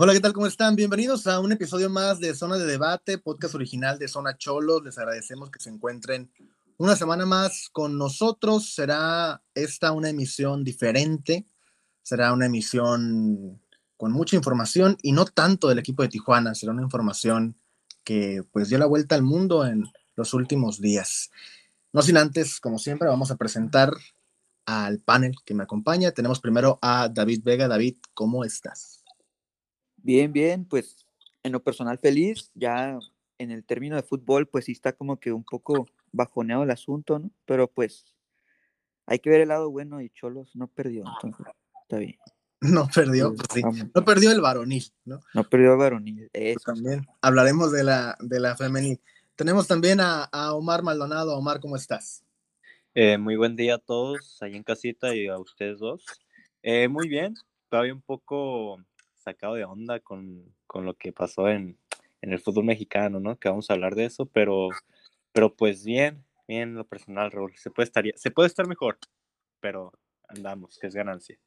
Hola, ¿qué tal? ¿Cómo están? Bienvenidos a un episodio más de Zona de Debate, podcast original de Zona Cholos. Les agradecemos que se encuentren una semana más con nosotros. Será esta una emisión diferente, será una emisión con mucha información y no tanto del equipo de Tijuana, será una información que pues dio la vuelta al mundo en los últimos días. No sin antes, como siempre, vamos a presentar al panel que me acompaña. Tenemos primero a David Vega. David, ¿cómo estás? Bien, bien, pues en lo personal feliz, ya en el término de fútbol, pues sí está como que un poco bajoneado el asunto, ¿no? Pero pues hay que ver el lado bueno y Cholos no perdió, entonces está bien. No perdió, pues sí. No perdió el varonil, ¿no? No perdió el varonil, eso. también hablaremos de la, de la femenil. Tenemos también a, Omar Maldonado. Omar, ¿cómo estás? Eh, muy buen día a todos ahí en casita y a ustedes dos. Eh, muy bien, todavía un poco sacado de onda con, con lo que pasó en, en, el fútbol mexicano, ¿no? Que vamos a hablar de eso, pero, pero pues bien, bien lo personal, Raúl. Se puede, estar, se puede estar mejor, pero andamos, que es ganancia.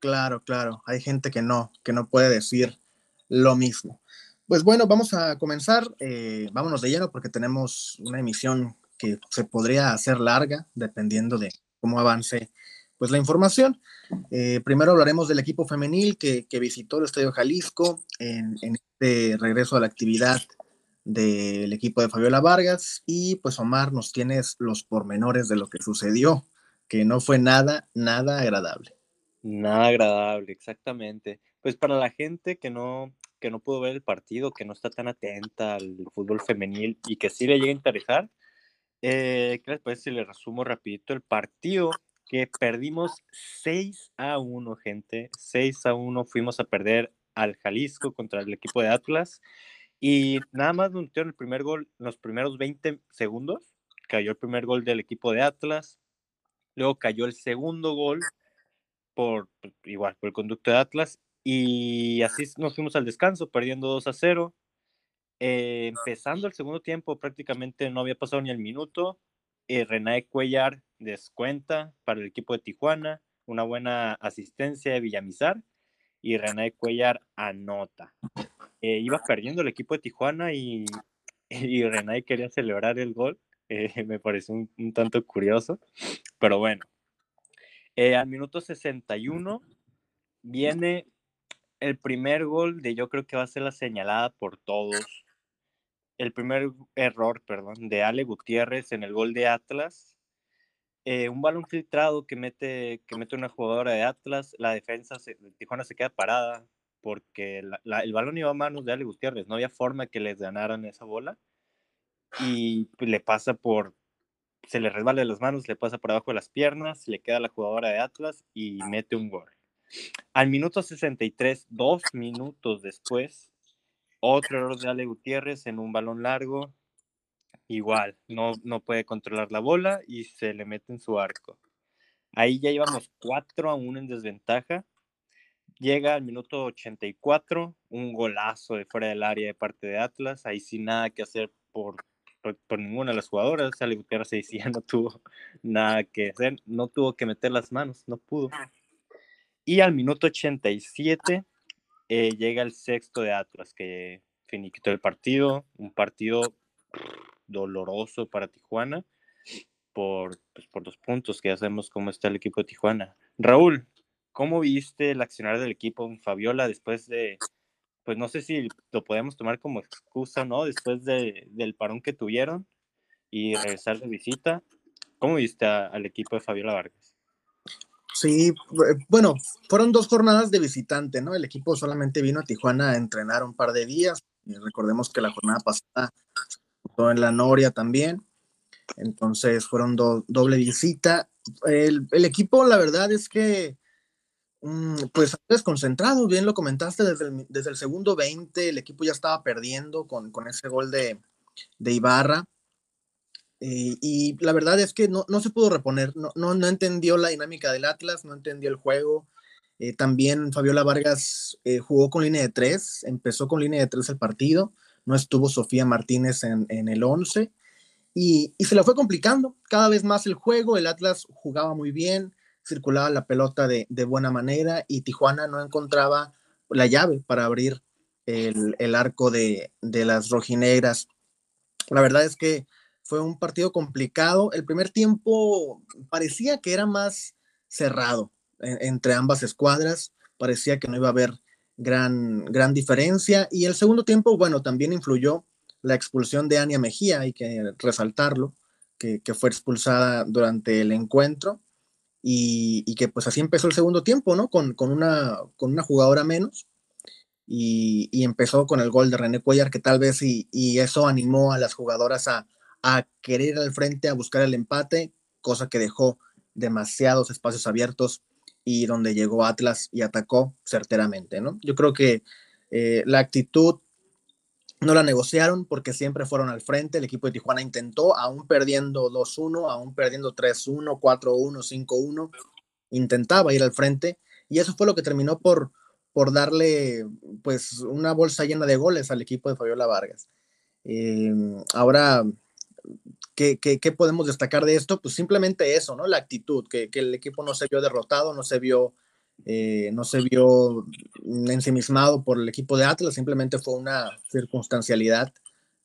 Claro, claro. Hay gente que no, que no puede decir lo mismo. Pues bueno, vamos a comenzar. Eh, vámonos de lleno porque tenemos una emisión que se podría hacer larga dependiendo de cómo avance pues la información. Eh, primero hablaremos del equipo femenil que, visitó el Estadio Jalisco en, este regreso a la actividad del equipo de Fabiola Vargas y pues Omar nos tienes los pormenores de lo que sucedió, que no fue nada, nada agradable. Nada agradable, exactamente. Pues para la gente que no, que no pudo ver el partido, que no está tan atenta al fútbol femenil y que sí le llega a interesar, eh, ¿qué les parece si le resumo rapidito el partido? Que perdimos 6 a 1, gente. 6 a 1 fuimos a perder al Jalisco contra el equipo de Atlas. Y nada más nos el primer gol los primeros 20 segundos. Cayó el primer gol del equipo de Atlas. Luego cayó el segundo gol por pues, igual por el conducto de Atlas. Y así nos fuimos al descanso, perdiendo 2 a 0. Eh, empezando el segundo tiempo, prácticamente no había pasado ni el minuto. Eh, Cuellar descuenta para el equipo de Tijuana, una buena asistencia de Villamizar y René Cuellar anota. Eh, iba perdiendo el equipo de Tijuana y, y René quería celebrar el gol. Eh, me pareció un, tanto curioso, pero bueno. Eh, al minuto 61 viene el primer gol de yo creo que va a ser la señalada por todos. El primer error, perdón, de Ale Gutiérrez en el gol de Atlas eh, un balón filtrado que mete, que mete una jugadora de Atlas, la defensa de Tijuana se queda parada porque el balón iba a manos de Ale Gutiérrez, no había forma que les ganaran esa bola y pues, le pasa por, se le resbala de las manos, le pasa por abajo de las piernas, le queda la jugadora de Atlas y mete un gol. Al minuto 63, dos minutos después, otro error de Ale Gutiérrez en un balón largo, igual, no, no puede controlar la bola y se le mete en su arco. Ahí ya íbamos 4 a 1 en desventaja. Llega al minuto 84, un golazo de fuera del área de parte de Atlas. Ahí sin nada que hacer por, por, ninguna de las jugadoras. Sale Gutiérrez y ya no tuvo nada que hacer, no tuvo que meter las manos, no pudo. Y al minuto 87 eh, llega el sexto de Atlas, que finiquitó el partido. Un partido doloroso para Tijuana por, pues, por los puntos que ya sabemos cómo está el equipo de Tijuana. Raúl, ¿cómo viste el accionar del equipo Fabiola después de, pues no sé si lo podemos tomar como excusa, ¿no? Después de, del parón que tuvieron y regresar de visita. ¿Cómo viste al equipo de Fabiola Vargas? Sí, bueno, fueron dos jornadas de visitante, ¿no? El equipo solamente vino a Tijuana a entrenar un par de días. recordemos que la jornada pasada en la Noria también. Entonces fueron doble visita. El, equipo, la verdad es que, mm, pues, desconcentrado, bien lo comentaste, desde el, desde el segundo 20 el equipo ya estaba perdiendo con, ese gol de, Ibarra. Eh, y la verdad es que no, se pudo reponer, no, no, entendió la dinámica del Atlas, no entendió el juego. Eh, también Fabiola Vargas eh, jugó con línea de tres, empezó con línea de tres el partido no estuvo Sofía Martínez en, el 11 y, se la fue complicando cada vez más el juego, el Atlas jugaba muy bien, circulaba la pelota de, buena manera y Tijuana no encontraba la llave para abrir el, arco de, de, las rojinegras. La verdad es que fue un partido complicado. El primer tiempo parecía que era más cerrado entre ambas escuadras, parecía que no iba a haber gran, gran diferencia. Y el segundo tiempo, bueno, también influyó la expulsión de Ania Mejía, hay que resaltarlo, que, fue expulsada durante el encuentro. Y, que pues así empezó el segundo tiempo, ¿no? Con, una, con una jugadora menos. Y, empezó con el gol de René Cuellar, que tal vez y, eso animó a las jugadoras a, a querer ir al frente, a buscar el empate, cosa que dejó demasiados espacios abiertos y donde llegó Atlas y atacó certeramente, ¿no? Yo creo que eh, la actitud no la negociaron porque siempre fueron al frente. El equipo de Tijuana intentó, aún perdiendo 2-1, aún perdiendo 3-1, 4-1, 5-1, intentaba ir al frente y eso fue lo que terminó por, por darle pues una bolsa llena de goles al equipo de Fabiola Vargas. Eh, ahora ¿Qué, podemos destacar de esto? Pues simplemente eso, ¿no? La actitud, que, el equipo no se vio derrotado, no se vio, eh, no se vio ensimismado por el equipo de Atlas, simplemente fue una circunstancialidad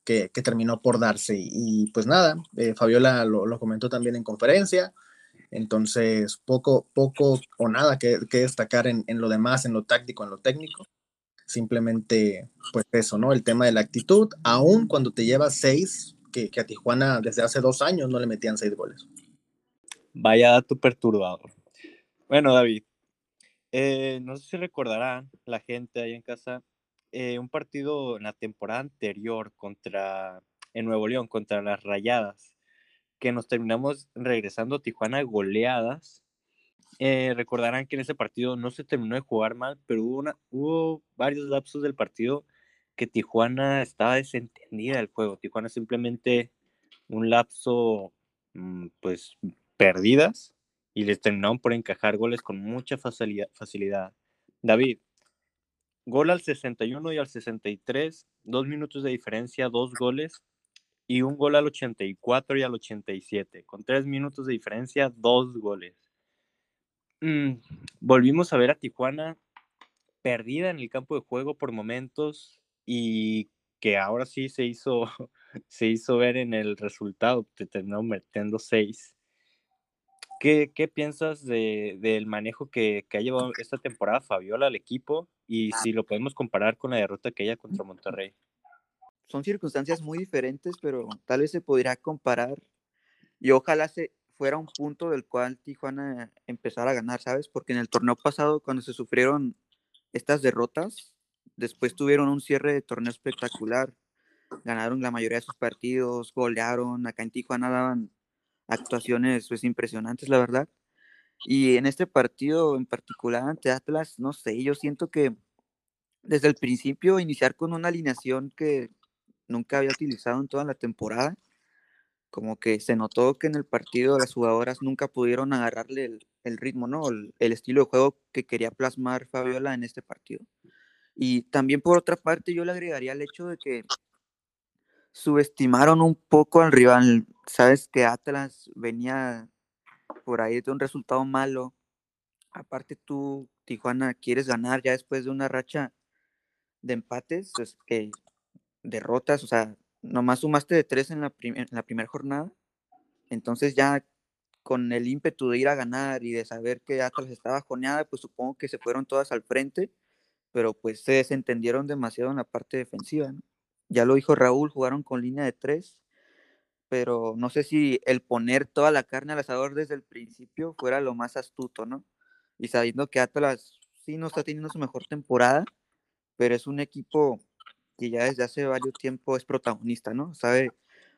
que, terminó por darse. Y, pues nada, eh, Fabiola lo, comentó también en conferencia, entonces poco, poco o nada que, destacar en, en, lo demás, en lo táctico, en lo técnico. Simplemente, pues eso, ¿no? El tema de la actitud, aún cuando te llevas seis, que, a Tijuana desde hace dos años no le metían seis goles. Vaya dato perturbador. Bueno, David, eh, no sé si recordarán la gente ahí en casa eh, un partido en la temporada anterior contra en Nuevo León contra las Rayadas, que nos terminamos regresando a Tijuana goleadas. Eh, recordarán que en ese partido no se terminó de jugar mal, pero hubo, varios lapsos del partido que Tijuana estaba desentendida del juego. Tijuana simplemente un lapso, mm, pues, perdidas y les terminaron por encajar goles con mucha facilidad. David, gol al 61 y al 63, dos minutos de diferencia, dos goles, y un gol al 84 y al 87, con tres minutos de diferencia, dos goles. Mm, volvimos a ver a Tijuana perdida en el campo de juego por momentos, y que ahora sí se hizo, se hizo ver en el resultado, te terminó metiendo seis. ¿Qué, qué piensas de, del manejo que, que, ha llevado esta temporada Fabiola al equipo y si lo podemos comparar con la derrota que ella contra Monterrey? Son circunstancias muy diferentes, pero tal vez se podría comparar y ojalá se fuera un punto del cual Tijuana empezara a ganar, ¿sabes? Porque en el torneo pasado, cuando se sufrieron estas derrotas, Después tuvieron un cierre de torneo espectacular. Ganaron la mayoría de sus partidos, golearon. Acá en Tijuana daban actuaciones pues, impresionantes, la verdad. Y en este partido en particular ante Atlas, no sé, yo siento que desde el principio iniciar con una alineación que nunca había utilizado en toda la temporada, como que se notó que en el partido las jugadoras nunca pudieron agarrarle el, ritmo, ¿no? el, estilo de juego que quería plasmar Fabiola en este partido. Y también por otra parte yo le agregaría el hecho de que subestimaron un poco al rival. Sabes que Atlas venía por ahí de un resultado malo. Aparte tú, Tijuana, quieres ganar ya después de una racha de empates, pues, que derrotas, o sea, nomás sumaste de tres en la, en la primera jornada. Entonces ya con el ímpetu de ir a ganar y de saber que Atlas estaba joneada, pues supongo que se fueron todas al frente pero pues se desentendieron demasiado en la parte defensiva. Ya lo dijo Raúl, jugaron con línea de tres, pero no sé si el poner toda la carne al asador desde el principio fuera lo más astuto, ¿no? Y sabiendo que Atlas sí no está teniendo su mejor temporada, pero es un equipo que ya desde hace varios tiempo es protagonista, ¿no? Sabe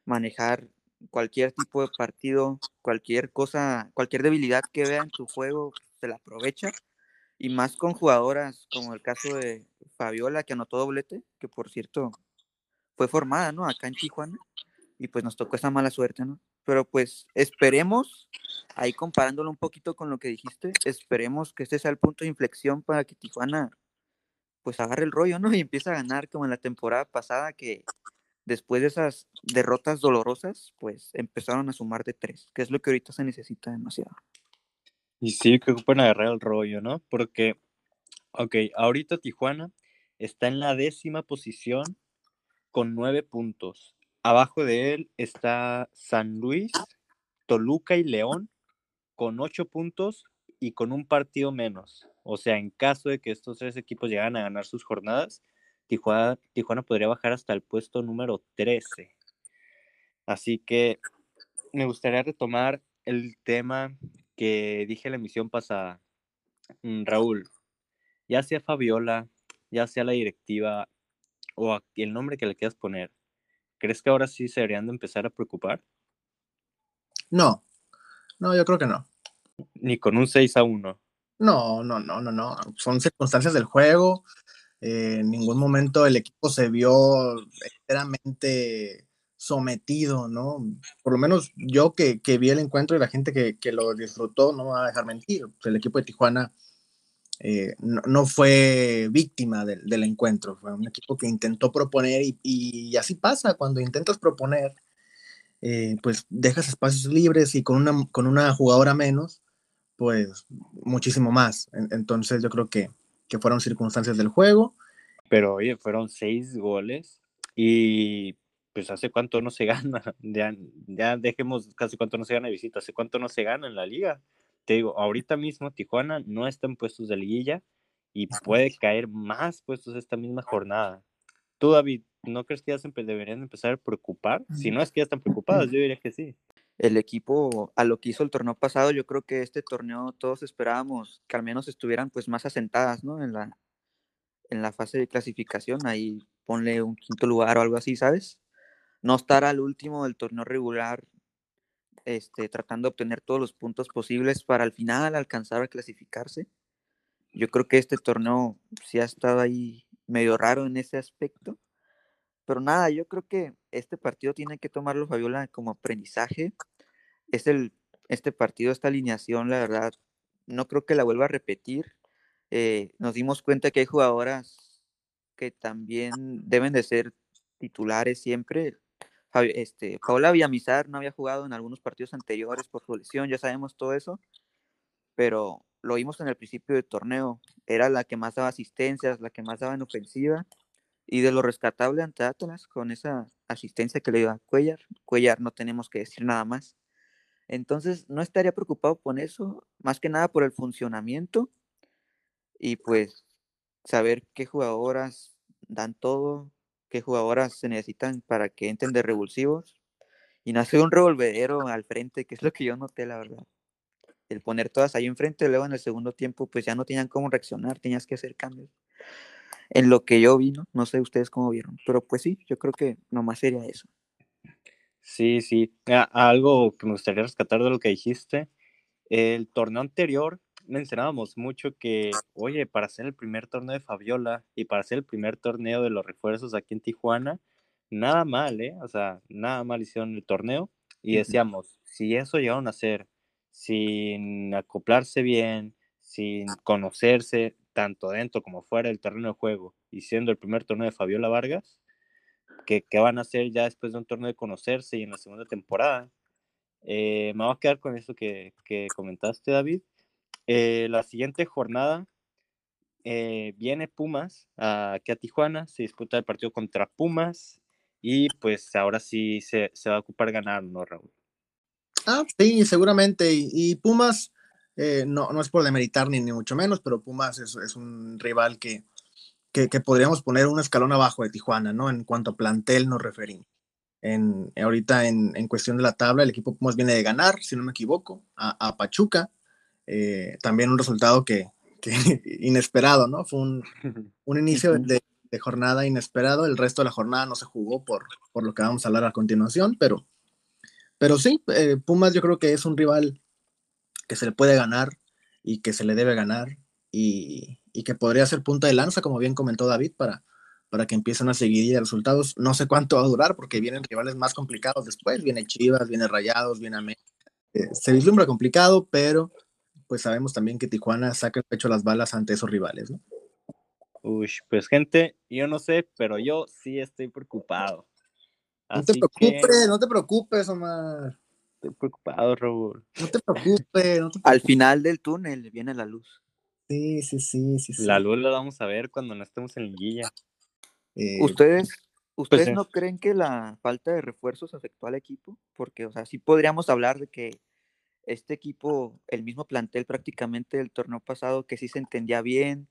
manejar cualquier tipo de partido, cualquier cosa, cualquier debilidad que vea en su juego, se la aprovecha y más con jugadoras como el caso de Fabiola, que anotó doblete, que por cierto fue formada, ¿no? Acá en Tijuana, y pues nos tocó esa mala suerte, ¿no? Pero pues esperemos, ahí comparándolo un poquito con lo que dijiste, esperemos que este sea el punto de inflexión para que Tijuana pues agarre el rollo, ¿no? Y empiece a ganar como en la temporada pasada, que después de esas derrotas dolorosas, pues empezaron a sumar de tres, que es lo que ahorita se necesita demasiado. Y sí, que ocupan agarrar el rollo, ¿no? Porque, ok, ahorita Tijuana está en la décima posición con nueve puntos. Abajo de él está San Luis, Toluca y León con ocho puntos y con un partido menos. O sea, en caso de que estos tres equipos llegaran a ganar sus jornadas, Tijuana, Tijuana podría bajar hasta el puesto número 13. Así que me gustaría retomar el tema que dije en la emisión pasada. Mm, Raúl, ya sea Fabiola, ya sea la directiva o el nombre que le quieras poner, ¿crees que ahora sí se deberían de empezar a preocupar? No, no, yo creo que no. Ni con un 6 a 1. No, no, no, no, no. Son circunstancias del juego. Eh, en ningún momento el equipo se vio enteramente sometido, ¿no? Por lo menos yo que, vi el encuentro y la gente que, lo disfrutó, no va a dejar mentir. el equipo de Tijuana eh, no, fue víctima del, encuentro, fue un equipo que intentó proponer y, así pasa, cuando intentas proponer, eh, pues dejas espacios libres y con una, con una jugadora menos, pues muchísimo más. Entonces yo creo que, que fueron circunstancias del juego. Pero oye, fueron seis goles y pues hace cuánto no se gana, ya, ya dejemos casi cuánto no se gana de visita, hace cuánto no se gana en la liga. Te digo, ahorita mismo Tijuana no está en puestos de liguilla y puede caer más puestos esta misma jornada. Tú, David, ¿no crees que ya se deberían empezar a preocupar? Si no es que ya están preocupados, yo diría que sí. El equipo, a lo que hizo el torneo pasado, yo creo que este torneo todos esperábamos que al menos estuvieran pues más asentadas, ¿no? En la, en la fase de clasificación, ahí ponle un quinto lugar o algo así, ¿sabes? No estar al último del torneo regular, este, tratando de obtener todos los puntos posibles para al final alcanzar a clasificarse. Yo creo que este torneo sí ha estado ahí medio raro en ese aspecto. Pero nada, yo creo que este partido tiene que tomarlo Fabiola como aprendizaje. Es el, este partido, esta alineación, la verdad, no creo que la vuelva a repetir. Eh, nos dimos cuenta que hay jugadoras que también deben de ser titulares siempre este, Paola Villamizar no había jugado en algunos partidos anteriores por su lesión, ya sabemos todo eso, pero lo vimos en el principio del torneo, era la que más daba asistencias, la que más daba en ofensiva, y de lo rescatable ante Atlas, con esa asistencia que le dio a Cuellar, Cuellar no tenemos que decir nada más. Entonces, no estaría preocupado por eso, más que nada por el funcionamiento y pues saber qué jugadoras dan todo, qué jugadoras se necesitan para que entren de revulsivos. Y nace un revolvedero al frente, que es lo que yo noté, la verdad. El poner todas ahí enfrente, luego en el segundo tiempo, pues ya no tenían cómo reaccionar, tenías que hacer cambios. En lo que yo vi, ¿no? No sé ustedes cómo vieron, pero pues sí, yo creo que nomás sería eso. Sí, sí. algo que me gustaría rescatar de lo que dijiste. El torneo anterior mencionábamos mucho que, oye, para hacer el primer torneo de Fabiola y para hacer el primer torneo de los refuerzos aquí en Tijuana, nada mal, ¿eh? O sea, nada mal hicieron el torneo. Y decíamos, si eso llegaron a hacer sin acoplarse bien, sin conocerse tanto dentro como fuera del terreno de juego, y siendo el primer torneo de Fabiola Vargas, ¿qué, van a hacer ya después de un torneo de conocerse y en la segunda temporada? Eh, me voy a quedar con eso que, que comentaste, David. Eh, la siguiente jornada eh, viene Pumas aquí a Tijuana, se disputa el partido contra Pumas y pues ahora sí se, va a ocupar ganar, ¿no, Raúl? Ah, sí, seguramente. Y, Pumas, eh, no, no es por demeritar ni, ni mucho menos, pero Pumas es, un rival que, que, podríamos poner un escalón abajo de Tijuana, ¿no? En cuanto a plantel nos referimos. En, ahorita en, en, cuestión de la tabla, el equipo Pumas viene de ganar, si no me equivoco, a, a Pachuca. Eh, también un resultado que, inesperado, ¿no? Fue un, inicio de, jornada inesperado, el resto de la jornada no se jugó por, por lo que vamos a hablar a continuación, pero, pero sí, eh, Pumas yo creo que es un rival que se le puede ganar y que se le debe ganar y, que podría ser punta de lanza, como bien comentó David, para, para que empiecen a seguir resultados. No sé cuánto va a durar porque vienen rivales más complicados después, viene Chivas, viene Rayados, viene América. Eh, se vislumbra complicado, pero pues sabemos también que Tijuana saca el pecho a las balas ante esos rivales, ¿no? Uy, pues gente, yo no sé, pero yo sí estoy preocupado. no te preocupes, no te preocupes, Omar. Estoy preocupado, Raúl. No te preocupes. Al final del túnel viene la luz. Sí, sí, sí, sí. La luz la vamos a ver cuando no estemos en liguilla. Eh, ¿Ustedes, pues ¿ustedes no sí. creen que la falta de refuerzos afectó al equipo? Porque, o sea, sí podríamos hablar de que este equipo, el mismo plantel prácticamente del torneo pasado, que sí se entendía bien,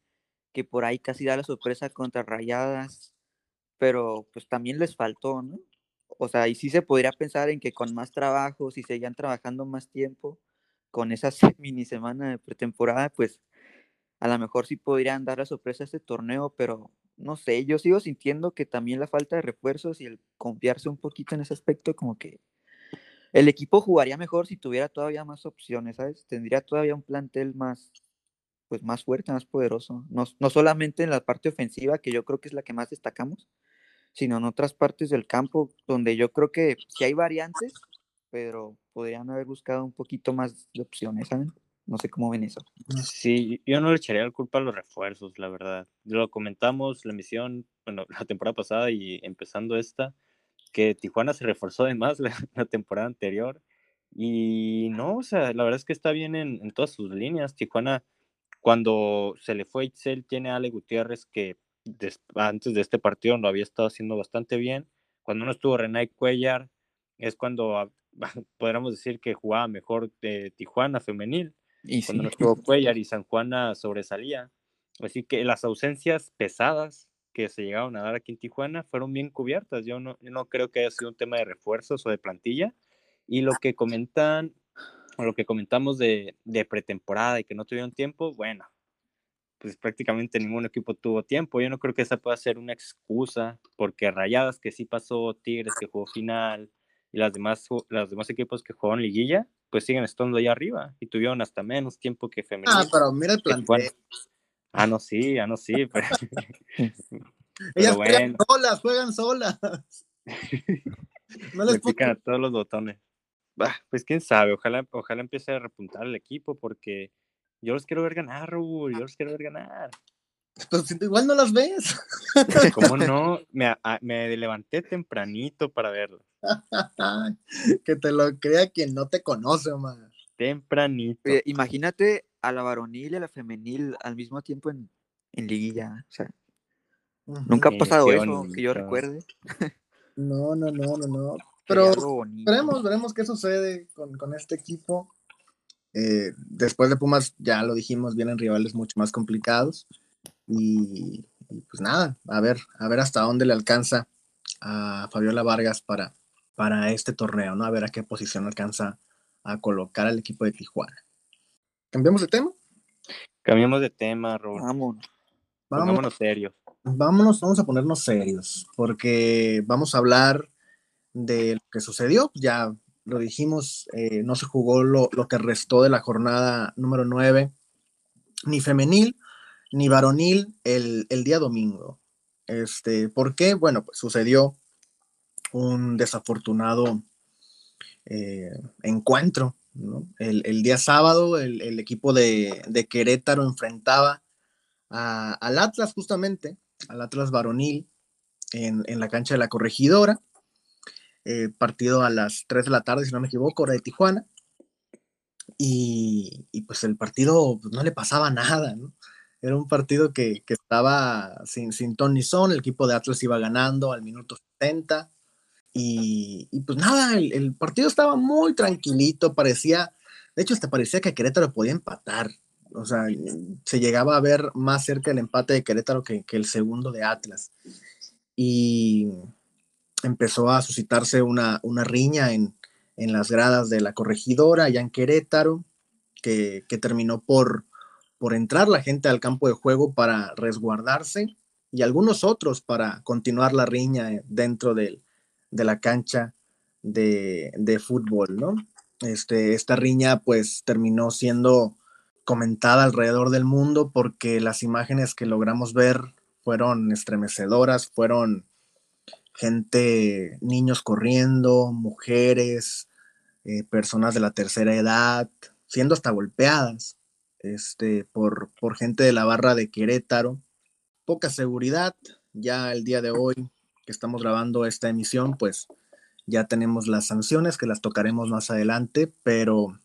que por ahí casi da la sorpresa contra Rayadas, pero pues también les faltó, ¿no? O sea, y sí se podría pensar en que con más trabajo, si seguían trabajando más tiempo, con esa mini semana de pretemporada, pues a lo mejor sí podrían dar la sorpresa a este torneo, pero no sé, yo sigo sintiendo que también la falta de refuerzos y el confiarse un poquito en ese aspecto, como que el equipo jugaría mejor si tuviera todavía más opciones, ¿sabes? Tendría todavía un plantel más, pues más fuerte, más poderoso. No, no solamente en la parte ofensiva, que yo creo que es la que más destacamos, sino en otras partes del campo, donde yo creo que sí hay variantes, pero podrían haber buscado un poquito más de opciones, ¿saben? No sé cómo ven eso. Sí, yo no le echaría la culpa a los refuerzos, la verdad. Lo comentamos la emisión, bueno, la temporada pasada y empezando esta, que Tijuana se reforzó de más la, la temporada anterior. Y no, o sea, la verdad es que está bien en, en todas sus líneas. Tijuana, cuando se le fue Itzel, tiene a Ale Gutiérrez que des- antes de este partido lo había estado haciendo bastante bien. Cuando no estuvo Renay Cuellar, es cuando podríamos decir que jugaba mejor de Tijuana femenil Y cuando sí, no estuvo Cuellar y San Juana sobresalía. Así que las ausencias pesadas que se llegaron a dar aquí en Tijuana fueron bien cubiertas. Yo no, yo no creo que haya sido un tema de refuerzos o de plantilla. Y lo que comentan, o lo que comentamos de, de pretemporada y que no tuvieron tiempo, bueno, pues prácticamente ningún equipo tuvo tiempo. Yo no creo que esa pueda ser una excusa, porque Rayadas que sí pasó, Tigres que jugó final y las demás, los demás equipos que jugaron liguilla, pues siguen estando ahí arriba y tuvieron hasta menos tiempo que femenil. Ah, pero mira el plantel. Ah, no, sí, ah, no, sí, pero, Ellas pero juegan solas, juegan solas. No le les pican a todos los botones. Bah, pues quién sabe, ojalá, ojalá empiece a repuntar el equipo porque yo los quiero ver ganar, Raúl, yo los quiero ver ganar. Pues, si igual no las ves. ¿Cómo no? Me, a- me levanté tempranito para verlo. que te lo crea quien no te conoce, man. Tempranito. Oye, imagínate a la varonil y a la femenil al mismo tiempo en, en liguilla. O sea, nunca ha pasado qué eso, que yo recuerde. No, no, no, no, no. Pero veremos, veremos qué sucede con, con este equipo. Eh, después de Pumas, ya lo dijimos, vienen rivales mucho más complicados. Y, y pues nada, a ver, a ver hasta dónde le alcanza a Fabiola Vargas para, para este torneo, ¿no? A ver a qué posición alcanza a colocar al equipo de Tijuana. ¿Cambiamos de tema? Cambiemos de tema, Raúl. Vamos. Vamos, Pongámonos serios. vámonos, vamos a ponernos serios, porque vamos a hablar de lo que sucedió. Ya lo dijimos, eh, no se jugó lo, lo que restó de la jornada número 9, ni femenil, ni varonil, el, el día domingo. Este, ¿Por qué? Bueno, pues sucedió un desafortunado eh, encuentro. El, día sábado, el, equipo de, Querétaro enfrentaba al Atlas justamente, al Atlas varonil, en, la cancha de la corregidora. eh, partido a las 3 de la tarde, si no me equivoco, hora de Tijuana. Y, pues el partido pues, no le pasaba nada. Era un partido que, que estaba sin, sin ton ni son, el equipo de Atlas iba ganando al minuto 70. Y, pues nada, el, el partido estaba muy tranquilito, parecía, de hecho hasta parecía que Querétaro podía empatar, o sea, se llegaba a ver más cerca el empate de Querétaro que, que el segundo de Atlas. Y empezó a suscitarse una, una riña en, en las gradas de la corregidora, allá en Querétaro, que, que terminó por, por entrar la gente al campo de juego para resguardarse y algunos otros para continuar la riña eh, dentro del, de la cancha de, de fútbol, ¿no? Este, esta riña pues terminó siendo comentada alrededor del mundo porque las imágenes que logramos ver fueron estremecedoras, fueron gente, niños corriendo, mujeres, eh, personas de la tercera edad, siendo hasta golpeadas este, por, por gente de la barra de Querétaro. Poca seguridad, ya el día de hoy que estamos grabando esta emisión, pues ya tenemos las sanciones que las tocaremos más adelante, pero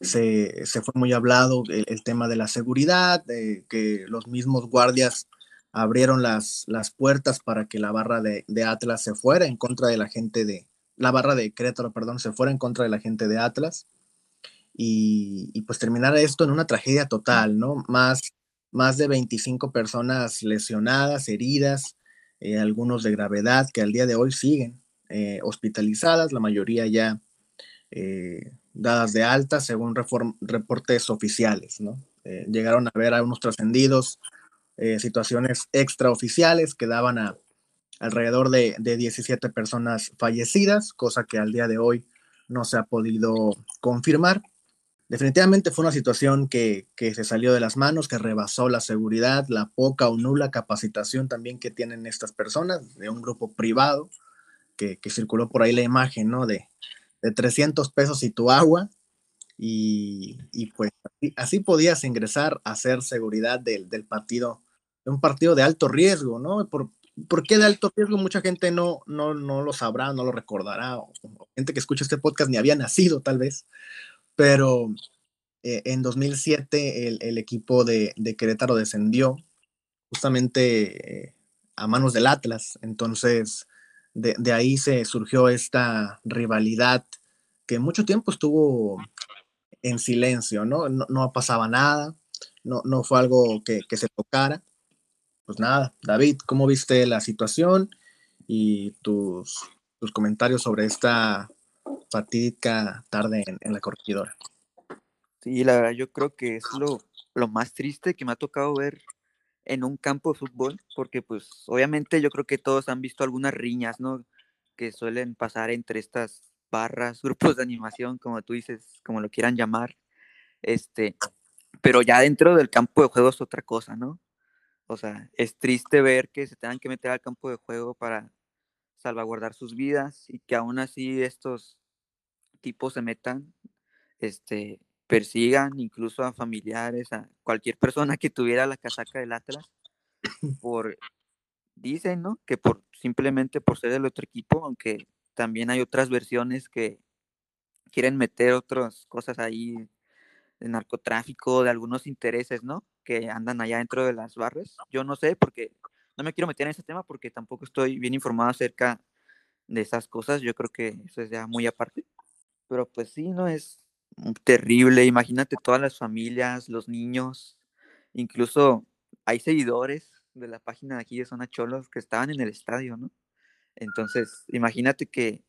se, fue muy hablado el, tema de la seguridad, que los mismos guardias abrieron las, las puertas para que la barra de, Atlas se fuera en contra de la gente de, la barra de Querétaro, perdón, se fuera en contra de la gente de Atlas. Y, pues terminar esto en una tragedia total, ¿no? Más, más de 25 personas lesionadas, heridas, eh, algunos de gravedad que al día de hoy siguen eh, hospitalizadas, la mayoría ya eh, dadas de alta según reportes oficiales, ¿no? llegaron a ver a unos trascendidos situaciones extraoficiales que daban a alrededor de, de 17 personas fallecidas, cosa que al día de hoy no se ha podido confirmar definitivamente fue una situación que, se salió de las manos, que rebasó la seguridad, la poca o nula capacitación también que tienen estas personas de un grupo privado, que, circuló por ahí la imagen, ¿no? De, de 300 pesos y tu agua, y, pues así, podías ingresar a hacer seguridad del, partido, de un partido de alto riesgo, ¿no? Por, ¿Por qué de alto riesgo? Mucha gente no, no, no lo sabrá, no lo recordará, gente que escucha este podcast ni había nacido tal vez, pero eh, en 2007 el, equipo de, Querétaro descendió justamente eh, a manos del Atlas, entonces de, ahí se surgió esta rivalidad que mucho tiempo estuvo en silencio, ¿no? No, pasaba nada, no, no fue algo que, se tocara. Pues nada, David, ¿cómo viste la situación y tus, tus comentarios sobre esta fatídica tarde en, la corregidora. Sí, la verdad yo creo que es lo, lo más triste que me ha tocado ver en un campo de fútbol, porque pues obviamente yo creo que todos han visto algunas riñas, ¿no? Que suelen pasar entre estas barras, grupos de animación, como tú dices, como lo quieran llamar, este, pero ya dentro del campo de juego es otra cosa, ¿no? O sea, es triste ver que se tengan que meter al campo de juego para salvaguardar sus vidas y que aún así estos tipos se metan, este, persigan incluso a familiares, a cualquier persona que tuviera la casaca del Atlas, por, dicen, ¿no? Que por simplemente por ser del otro equipo, aunque también hay otras versiones que quieren meter otras cosas ahí de narcotráfico, de algunos intereses, ¿no? Que andan allá dentro de las barras. Yo no sé, porque no me quiero meter en ese tema porque tampoco estoy bien informado acerca de esas cosas. Yo creo que eso es ya muy aparte. Pero pues sí, ¿no? Es terrible. Imagínate todas las familias, los niños, incluso hay seguidores de la página de aquí de Zona Cholos que estaban en el estadio, ¿no? Entonces, imagínate que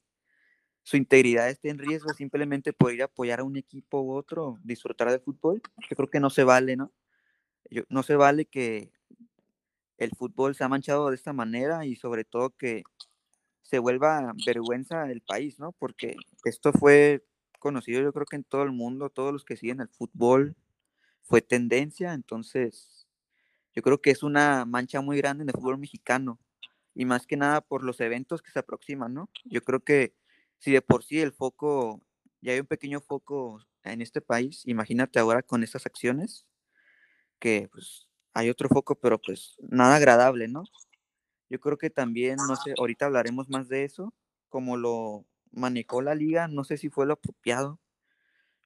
su integridad esté en riesgo simplemente por ir a apoyar a un equipo u otro, disfrutar del fútbol. Yo creo que no se vale, ¿no? no se vale que el fútbol se ha manchado de esta manera y sobre todo que se vuelva vergüenza del país, ¿no? Porque esto fue conocido yo creo que en todo el mundo, todos los que siguen el fútbol, fue tendencia, entonces yo creo que es una mancha muy grande en el fútbol mexicano y más que nada por los eventos que se aproximan, ¿no? Yo creo que si de por sí el foco, ya hay un pequeño foco en este país, imagínate ahora con estas acciones, que pues hay otro foco, pero pues nada agradable, ¿no? Yo creo que también, no sé, ahorita hablaremos más de eso, como lo manejó la liga, no sé si fue lo apropiado.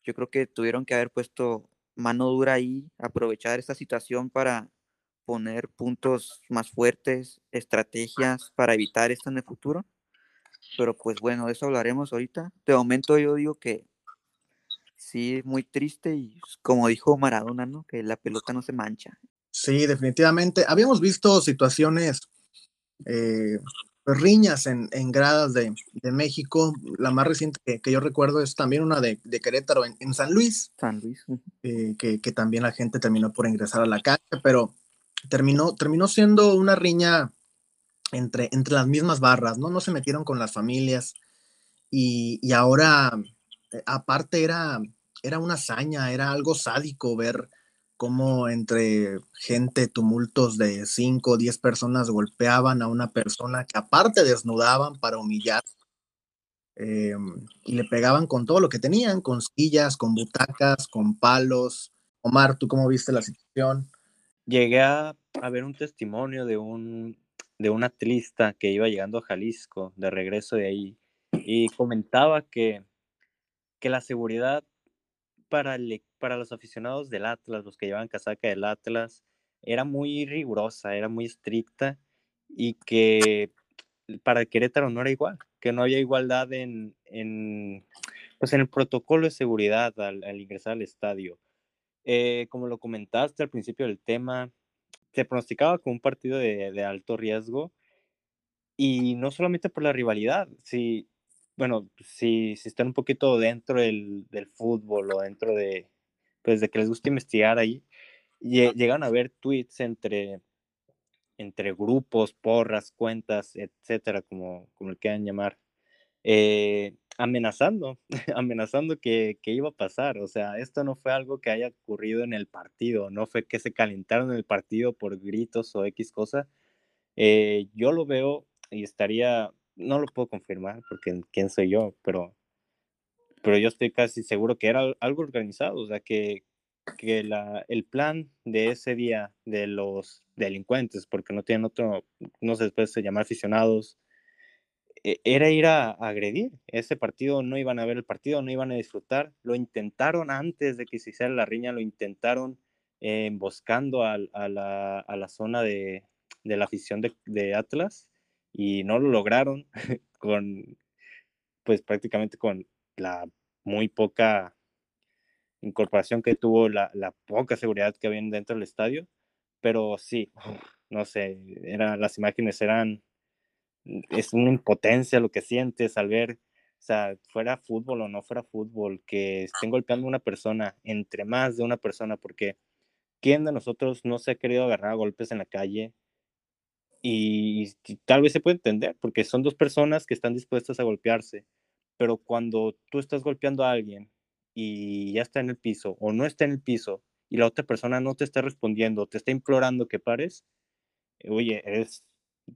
Yo creo que tuvieron que haber puesto mano dura ahí, aprovechar esta situación para poner puntos más fuertes, estrategias para evitar esto en el futuro. Pero pues bueno, de eso hablaremos ahorita. De momento yo digo que sí, muy triste y como dijo Maradona, ¿no? Que la pelota no se mancha. Sí, definitivamente. Habíamos visto situaciones, eh, pues, riñas en, gradas de, México. La más reciente que, yo recuerdo es también una de, Querétaro en, San Luis. San Luis. Eh, que, también la gente terminó por ingresar a la calle, pero terminó, terminó siendo una riña entre, entre las mismas barras, ¿no? No se metieron con las familias. Y, y ahora, eh, aparte, era, era una hazaña, era algo sádico ver cómo entre gente, tumultos de 5 o 10 personas golpeaban a una persona que aparte desnudaban para humillar eh, y le pegaban con todo lo que tenían, con sillas, con butacas, con palos. Omar, ¿tú cómo viste la situación? Llegué a, ver un testimonio de un, de un atlista que iba llegando a Jalisco de regreso de ahí y comentaba que, que la seguridad para, para los aficionados del Atlas, los que llevaban casaca del Atlas, era muy rigurosa, era muy estricta y que para Querétaro no era igual, que no había igualdad en, en, pues en el protocolo de seguridad al, ingresar al estadio. Eh, como lo comentaste al principio del tema, se pronosticaba como un partido de, de, alto riesgo y no solamente por la rivalidad, si, bueno, si, si están un poquito dentro del, del, fútbol o dentro de, pues de que les gusta investigar ahí, llegan a ver tweets entre, entre grupos, porras, cuentas, etcétera, como, como le quieran llamar, eh, amenazando, amenazando que, que, iba a pasar. O sea, esto no fue algo que haya ocurrido en el partido, no fue que se calentaron en el partido por gritos o X cosa. Eh, yo lo veo y estaría, no lo puedo confirmar porque quién soy yo, pero, pero yo estoy casi seguro que era algo organizado, o sea, que, que la, el plan de ese día de los delincuentes, porque no tienen otro, no se puede llamar aficionados, e, era ir a, agredir. Ese partido no iban a ver el partido, no iban a disfrutar. Lo intentaron antes de que se hiciera la riña, lo intentaron eh, emboscando a, a, la, a, la, zona de, de la afición de, Atlas y no lo lograron con, pues prácticamente con la muy poca incorporación que tuvo, la, la poca seguridad que había dentro del estadio, pero sí, no sé, era, las imágenes eran, es una impotencia lo que sientes al ver, o sea, fuera fútbol o no fuera fútbol, que estén golpeando a una persona, entre más de una persona, porque ¿quién de nosotros no se ha querido agarrar a golpes en la calle? Y, tal vez se puede entender, porque son dos personas que están dispuestas a golpearse, pero cuando tú estás golpeando a alguien y ya está en el piso o no está en el piso y la otra persona no te está respondiendo, te está implorando que pares, oye, eres,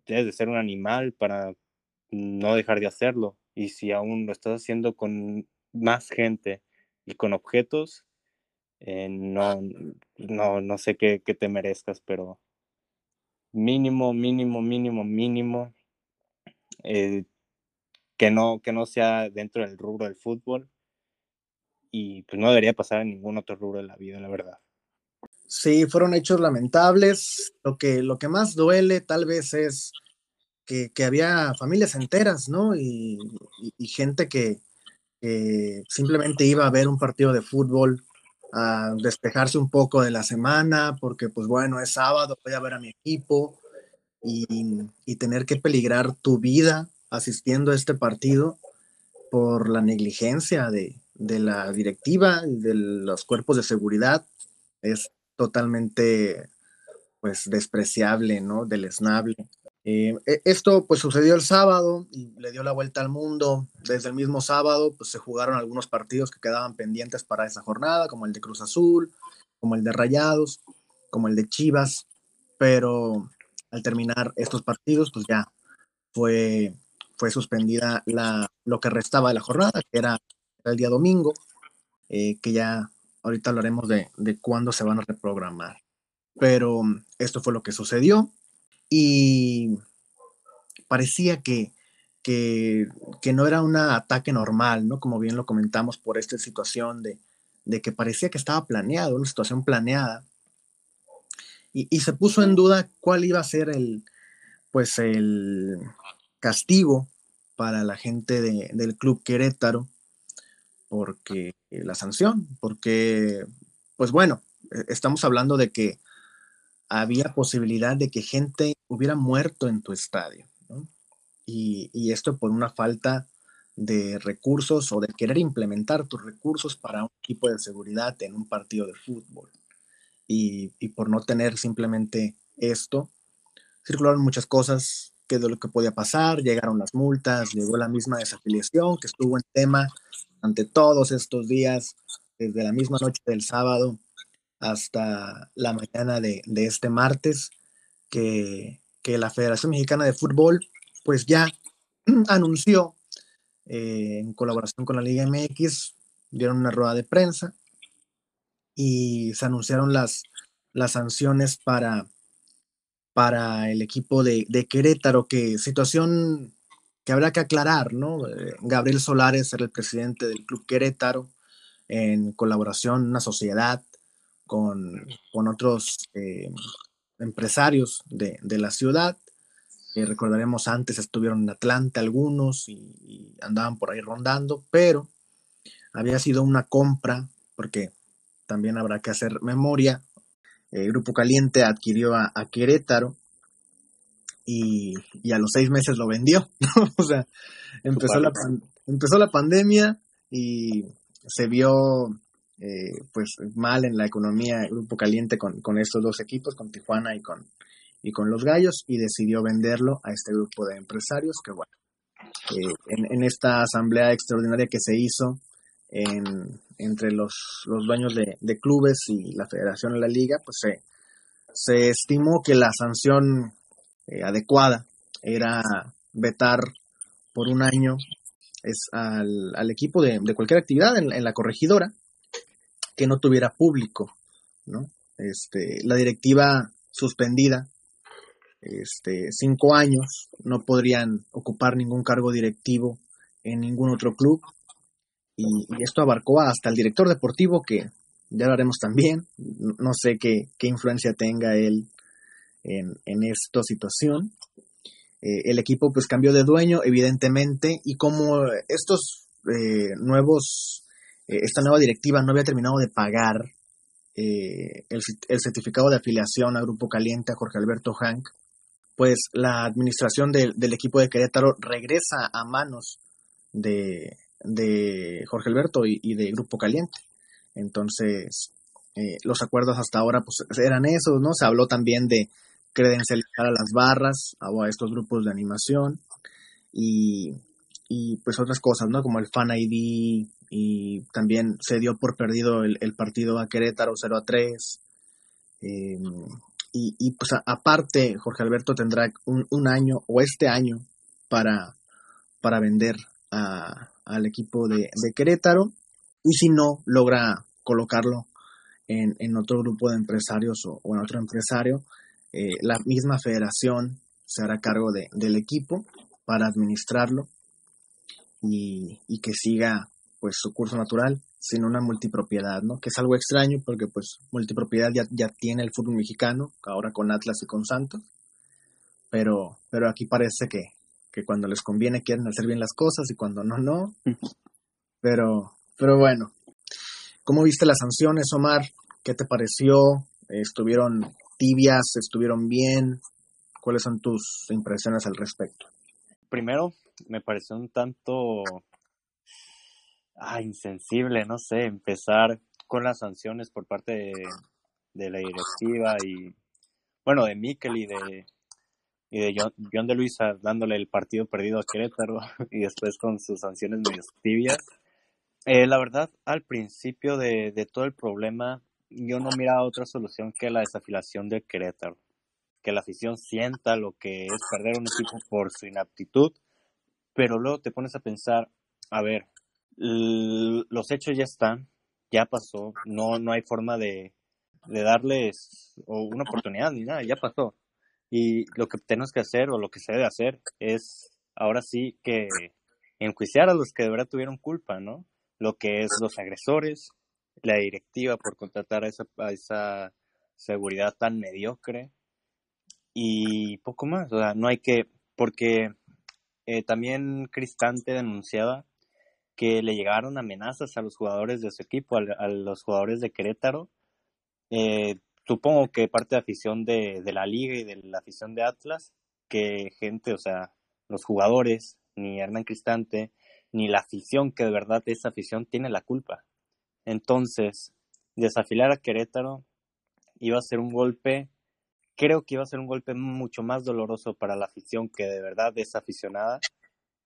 debes de ser un animal para no dejar de hacerlo. Y si aún lo estás haciendo con más gente y con objetos, eh, no, no, no sé qué, qué te merezcas, pero mínimo, mínimo, mínimo, mínimo, eh, que, no, que no sea dentro del rubro del fútbol y pues no debería pasar en ningún otro rubro de la vida, la verdad. Sí, fueron hechos lamentables. Lo que, lo que más duele tal vez es que, que había familias enteras, ¿no? Y, y, gente que, que, simplemente iba a ver un partido de fútbol, a despejarse un poco de la semana, porque pues bueno, es sábado, voy a ver a mi equipo y, y tener que peligrar tu vida asistiendo a este partido por la negligencia de, de la directiva de los cuerpos de seguridad es totalmente pues despreciable, ¿no? Deleznable. Eh, e, esto pues sucedió el sábado y le dio la vuelta al mundo. Desde el mismo sábado pues se jugaron algunos partidos que quedaban pendientes para esa jornada, como el de Cruz Azul, como el de Rayados, como el de Chivas, pero al terminar estos partidos pues ya fue, fue suspendida la, lo que restaba de la jornada, que era el día domingo, eh, que ya ahorita hablaremos de, de cuándo se van a reprogramar. Pero esto fue lo que sucedió y parecía que, que, que, no era un ataque normal, ¿no? Como bien lo comentamos por esta situación de, de que parecía que estaba planeado, una situación planeada. Y, y, se puso en duda cuál iba a ser el, pues el castigo para la gente de, del club Querétaro porque la sanción, porque, pues bueno, e, estamos hablando de que había posibilidad de que gente hubiera muerto en tu estadio, y, esto por una falta de recursos o de querer implementar tus recursos para un equipo de seguridad en un partido de fútbol. Y, y por no tener simplemente esto, circularon muchas cosas que de lo que podía pasar, llegaron las multas, llegó la misma desafiliación que estuvo en tema ante todos estos días, desde la misma noche del sábado hasta la mañana de, de este martes, que, que, la Federación Mexicana de Fútbol pues ya anunció eh, en colaboración con la Liga MX, dieron una rueda de prensa y se anunciaron las, las sanciones para, para el equipo de, de Querétaro, que situación que habrá que aclarar, ¿no? Eh, Gabriel Solares era el presidente del Club Querétaro, en colaboración, una sociedad con, con otros eh, empresarios de, de, la ciudad. recordaremos antes estuvieron en Atlanta algunos y, andaban por ahí rondando, pero había sido una compra, porque también habrá que hacer memoria. El Grupo Caliente adquirió a, a Querétaro y, y, a los seis meses lo vendió. o sea, empezó la, empezó la pandemia y se vio eh, pues mal en la economía Grupo Caliente con, con, estos dos equipos, con Tijuana y con, y con los Gallos, y decidió venderlo a este grupo de empresarios que bueno, eh, en, en, esta asamblea extraordinaria que se hizo en, entre los, los dueños de, clubes y la federación de la liga, pues se, se estimó que la sanción eh, adecuada era vetar por un año es al, al equipo de, de, cualquier actividad en, en, la corregidora que no tuviera público, ¿no? Este, la directiva suspendida, este, cinco años, no podrían ocupar ningún cargo directivo en ningún otro club, y, esto abarcó hasta el director deportivo, que ya lo haremos también, no sé qué, qué influencia tenga él en, en esta situación, eh, el equipo pues cambió de dueño, evidentemente, y como estos eh, nuevos, eh, esta nueva directiva no había terminado de pagar el, el, certificado de afiliación a Grupo Caliente a Jorge Alberto Hank, pues la administración de, del equipo de Querétaro regresa a manos de, de Jorge Alberto y, y, de Grupo Caliente. Entonces, los acuerdos hasta ahora pues eran esos, ¿no? Se habló también de credencializar a las barras, a, estos grupos de animación y, y, pues otras cosas, ¿no? Como el Fan ID y también se dio por perdido el, el partido a Querétaro 0 a 3. Eh, y, y, pues aparte, Jorge Alberto tendrá un, un, año o este año para, para vender a, al equipo de, de, Querétaro y si no logra colocarlo en, en otro grupo de empresarios o, o en otro empresario, eh, la misma federación se hará cargo de, del equipo para administrarlo y, y, que siga pues su curso natural sin una multipropiedad, ¿no? Que es algo extraño porque pues multipropiedad ya, ya tiene el fútbol mexicano, ahora con Atlas y con Santos, pero, pero aquí parece que, que cuando les conviene quieren hacer bien las cosas y cuando no, no. Pero, pero bueno, ¿cómo viste las sanciones, Omar? ¿Qué te pareció? ¿Estuvieron tibias estuvieron bien? ¿Cuáles son tus impresiones al respecto? Primero, me pareció un tanto ah, insensible, no sé, empezar con las sanciones por parte de, de la directiva y, bueno, de Mikel y de, y de John, John, de Luisa dándole el partido perdido a Querétaro y después con sus sanciones medio tibias. Eh, la verdad, al principio de, de todo el problema, yo no miraba otra solución que la desafilación del Querétaro. Que la afición sienta lo que es perder un equipo por su inaptitud, pero luego te pones a pensar, a ver, los hechos ya están, ya pasó, no, no hay forma de, de darles una oportunidad ni nada, ya pasó. Y lo que tenemos que hacer o lo que se debe hacer es ahora sí que enjuiciar a los que de verdad tuvieron culpa, ¿no? Lo que es los agresores, la directiva por contratar a esa, a esa seguridad tan mediocre y poco más. O sea, no hay que, porque eh, también Cristante denunciaba que le llegaron amenazas a los jugadores de su equipo, a, los jugadores de Querétaro. Eh, supongo que parte de afición de, de la liga y de la afición de Atlas, que gente, o sea, los jugadores, ni Hernán Cristante, ni la afición, que de verdad esa afición tiene la culpa. Entonces, desafilar a Querétaro iba a ser un golpe, creo que iba a ser un golpe mucho más doloroso para la afición que de verdad es aficionada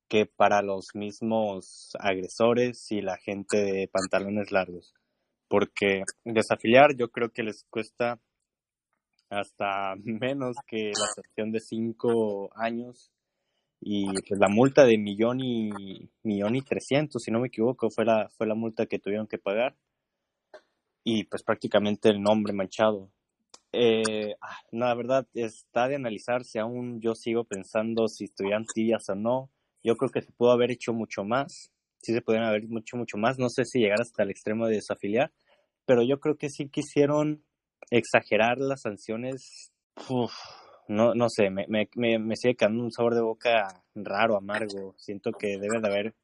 que para los mismos agresores y la gente de pantalones largos. Porque desafiliar yo creo que les cuesta hasta menos que la sanción de cinco años y pues la multa de millón y millón y trescientos, si no me equivoco, fue la, fue la multa que tuvieron que pagar y pues prácticamente el nombre manchado. Eh, ah, la verdad está de analizarse, aún yo sigo pensando si estuvieran tibias o no. Yo creo que se pudo haber hecho mucho más. sí se podrían haber mucho, mucho más. No sé si llegar hasta el extremo de desafiliar, pero yo creo que sí quisieron exagerar las sanciones. no, no sé, me, me, me, sigue quedando un sabor de boca raro, amargo. Siento que debe de haber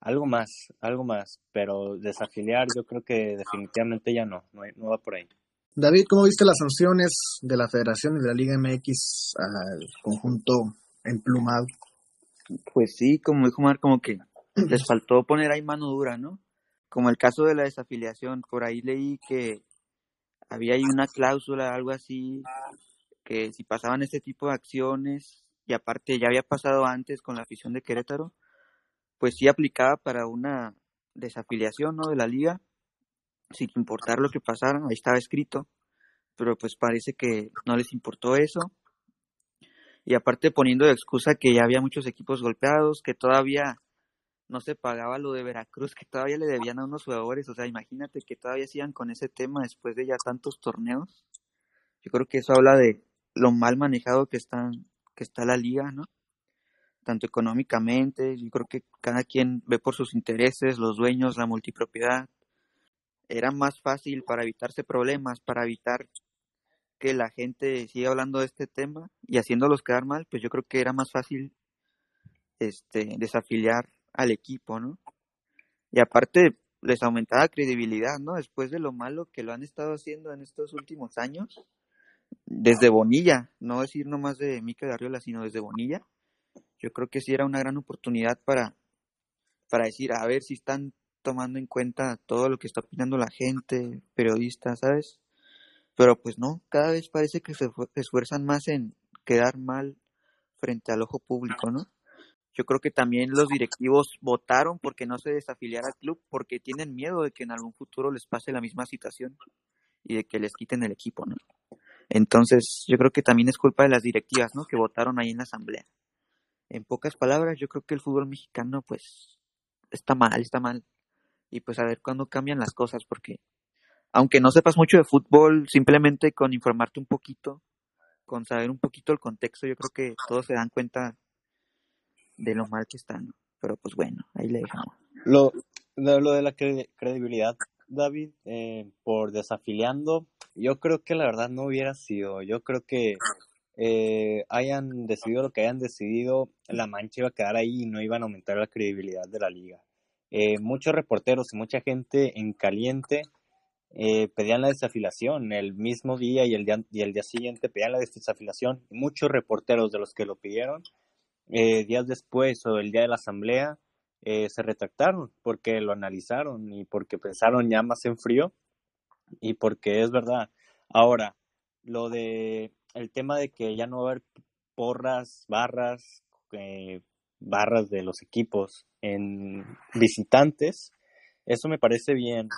algo más, algo más, pero desafiliar yo creo que definitivamente ya no, no, no va por ahí. David, ¿cómo viste las sanciones de la Federación y de la Liga MX al conjunto emplumado? Pues sí, como dijo Mar, como que les faltó poner ahí mano dura, ¿no? Como el caso de la desafiliación, por ahí leí que había ahí una cláusula, algo así, que si pasaban este tipo de acciones, y aparte ya había pasado antes con la afición de Querétaro, pues sí aplicaba para una desafiliación, ¿no? De la liga, sin importar lo que pasara, ahí estaba escrito, pero pues parece que no les importó eso. Y aparte poniendo de excusa que ya había muchos equipos golpeados, que todavía no se pagaba lo de Veracruz, que todavía le debían a unos jugadores, o sea, imagínate que todavía sigan con ese tema después de ya tantos torneos. Yo creo que eso habla de lo mal manejado que están que está la liga, ¿no? Tanto económicamente, yo creo que cada quien ve por sus intereses, los dueños, la multipropiedad, era más fácil para evitarse problemas, para evitar que la gente siga hablando de este tema y haciéndolos quedar mal, pues yo creo que era más fácil este desafiliar al equipo, ¿no? Y aparte les aumentaba credibilidad, ¿no? Después de lo malo que lo han estado haciendo en estos últimos años, desde Bonilla, no decir nomás de Mica de Arriola, sino desde Bonilla, yo creo que sí era una gran oportunidad para, para decir, a ver si están tomando en cuenta todo lo que está opinando la gente, periodistas, ¿sabes? Pero pues no, cada vez parece que se esfuerzan más en quedar mal frente al ojo público, ¿no? Yo creo que también los directivos votaron porque no se desafiliara al club porque tienen miedo de que en algún futuro les pase la misma situación y de que les quiten el equipo, ¿no? Entonces, yo creo que también es culpa de las directivas, ¿no? Que votaron ahí en la asamblea. En pocas palabras, yo creo que el fútbol mexicano, pues, está mal, está mal y pues a ver cuándo cambian las cosas, porque aunque no sepas mucho de fútbol, simplemente con informarte un poquito, con saber un poquito el contexto, yo creo que todos se dan cuenta de lo mal que están. Pero pues bueno, ahí le dejamos. Lo, de la credibilidad, David, eh, por desafiliando, yo creo que la verdad no hubiera sido. Yo creo que eh, hayan decidido lo que hayan decidido, la mancha iba a quedar ahí y no iban a aumentar la credibilidad de la liga. Eh, muchos reporteros y mucha gente en caliente eh, pedían la desafilación el mismo día y el día, y el día siguiente pedían la desafilación. Muchos reporteros de los que lo pidieron, eh, días después o el día de la asamblea, se retractaron porque lo analizaron y porque pensaron ya más en frío y porque es verdad. Ahora, lo de el tema de que ya no va a haber porras, barras, barras de los equipos en visitantes, eso me parece bien.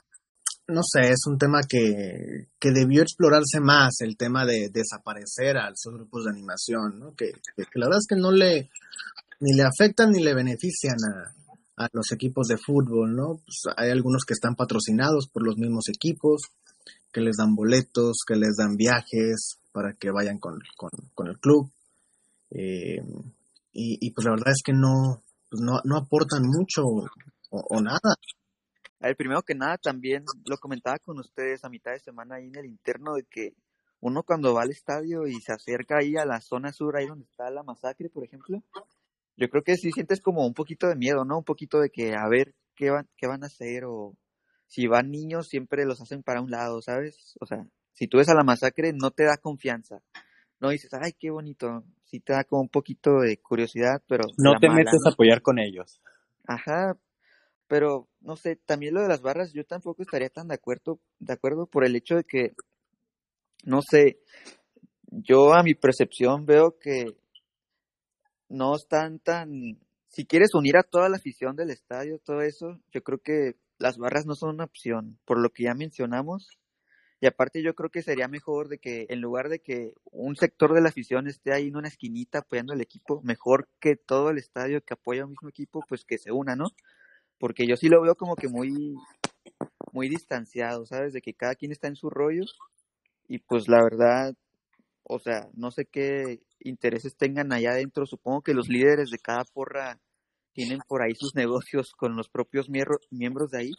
No sé, es un tema que, que debió explorarse más, el tema de desaparecer a esos grupos de animación, ¿no? que, la verdad es que no le, ni le afectan ni le benefician a, a los equipos de fútbol, ¿no? Pues hay algunos que están patrocinados por los mismos equipos, que les dan boletos, que les dan viajes para que vayan con, con, el club. Eh, y, pues la verdad es que no, pues no, no aportan mucho o, nada. A ver, primero que nada, también lo comentaba con ustedes a mitad de semana ahí en el interno de que uno cuando va al estadio y se acerca ahí a la zona sur, ahí donde está la masacre, por ejemplo, yo creo que sí sientes como un poquito de miedo, ¿no? Un poquito de que a ver qué van, qué van a hacer o si van niños siempre los hacen para un lado, ¿sabes? O sea, si tú ves a la masacre no te da confianza no dices, ay, qué bonito, sí te da como un poquito de curiosidad, pero... No te metes a apoyar con ellos. Ajá, pero no sé, también lo de las barras, yo tampoco estaría tan de acuerdo, de acuerdo por el hecho de que, no sé, yo a mi percepción veo que no están tan, si quieres unir a toda la afición del estadio, todo eso, yo creo que las barras no son una opción, por lo que ya mencionamos, y aparte yo creo que sería mejor de que en lugar de que un sector de la afición esté ahí en una esquinita apoyando al equipo, mejor que todo el estadio que apoya al mismo equipo, pues que se una, ¿no? Porque yo sí lo veo como que muy, muy distanciado, ¿sabes? De que cada quien está en su rollo y pues la verdad, o sea, no sé qué intereses tengan allá adentro. Supongo que los líderes de cada porra tienen por ahí sus negocios con los propios miembros de ahí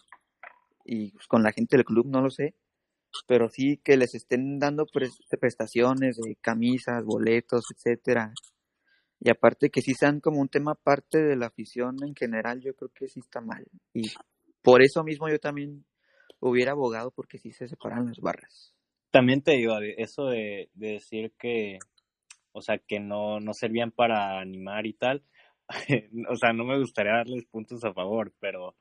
y pues, con la gente del club, no lo sé, pero sí que les estén dando prestaciones de camisas, boletos, etcétera. Y aparte que sí sean como un tema parte de la afición en general, yo creo que sí está mal. Y por eso mismo yo también hubiera abogado porque sí se separan las barras. También te digo, eso de, decir que, o sea, que no, no servían para animar y tal, o sea, no me gustaría darles puntos a favor, pero,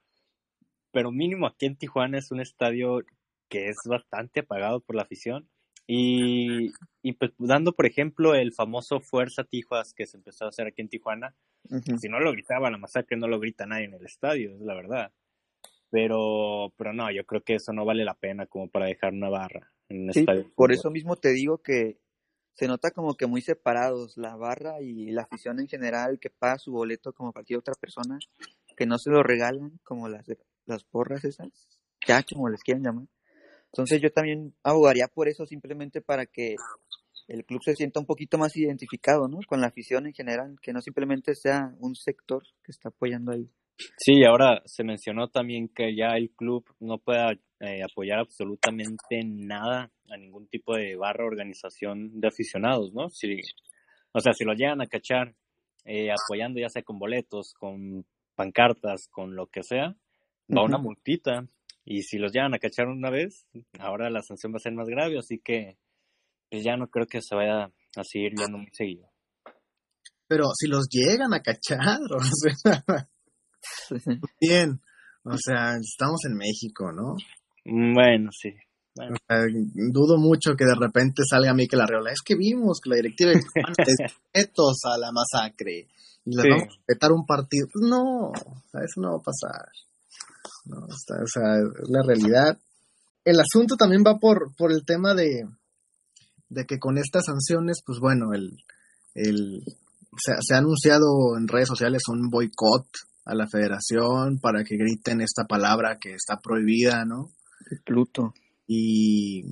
pero mínimo aquí en Tijuana es un estadio que es bastante apagado por la afición. Y, y pues dando, por ejemplo, el famoso Fuerza Tijuas que se empezó a hacer aquí en Tijuana, si no lo gritaba la masacre, no lo grita nadie en el estadio, es la verdad. Pero, pero no, yo creo que eso no vale la pena como para dejar una barra en un sí, Por eso mismo te digo que se nota como que muy separados la barra y la afición en general que paga su boleto como cualquier otra persona, que no se lo regalan como las, las porras esas, ya como les quieran llamar. Entonces yo también abogaría por eso simplemente para que el club se sienta un poquito más identificado, ¿no? Con la afición en general, que no simplemente sea un sector que está apoyando ahí. Sí, ahora se mencionó también que ya el club no puede eh, apoyar absolutamente nada a ningún tipo de barra organización de aficionados, ¿no? Si, o sea, si lo llegan a cachar eh, apoyando ya sea con boletos, con pancartas, con lo que sea, va una multita y si los llevan a cachar una vez, ahora la sanción va a ser más grave, así que pues ya no creo que se vaya a seguir yendo muy seguido. Pero si los llegan a cachar, o sea, bien, o sea, estamos en México, ¿no? Mm, bueno, sí. dudo mucho que de repente salga a mí que la Reola. Es que vimos que la directiva es a la masacre y les vamos a respetar un partido. No, eso no va a pasar. ¿No? o sea, es la realidad. El asunto también va por, por el tema de, de que con estas sanciones, pues bueno, el, el, se, ha anunciado en redes sociales un boicot a la federación para que griten esta palabra que está prohibida, ¿no? Pluto. Y,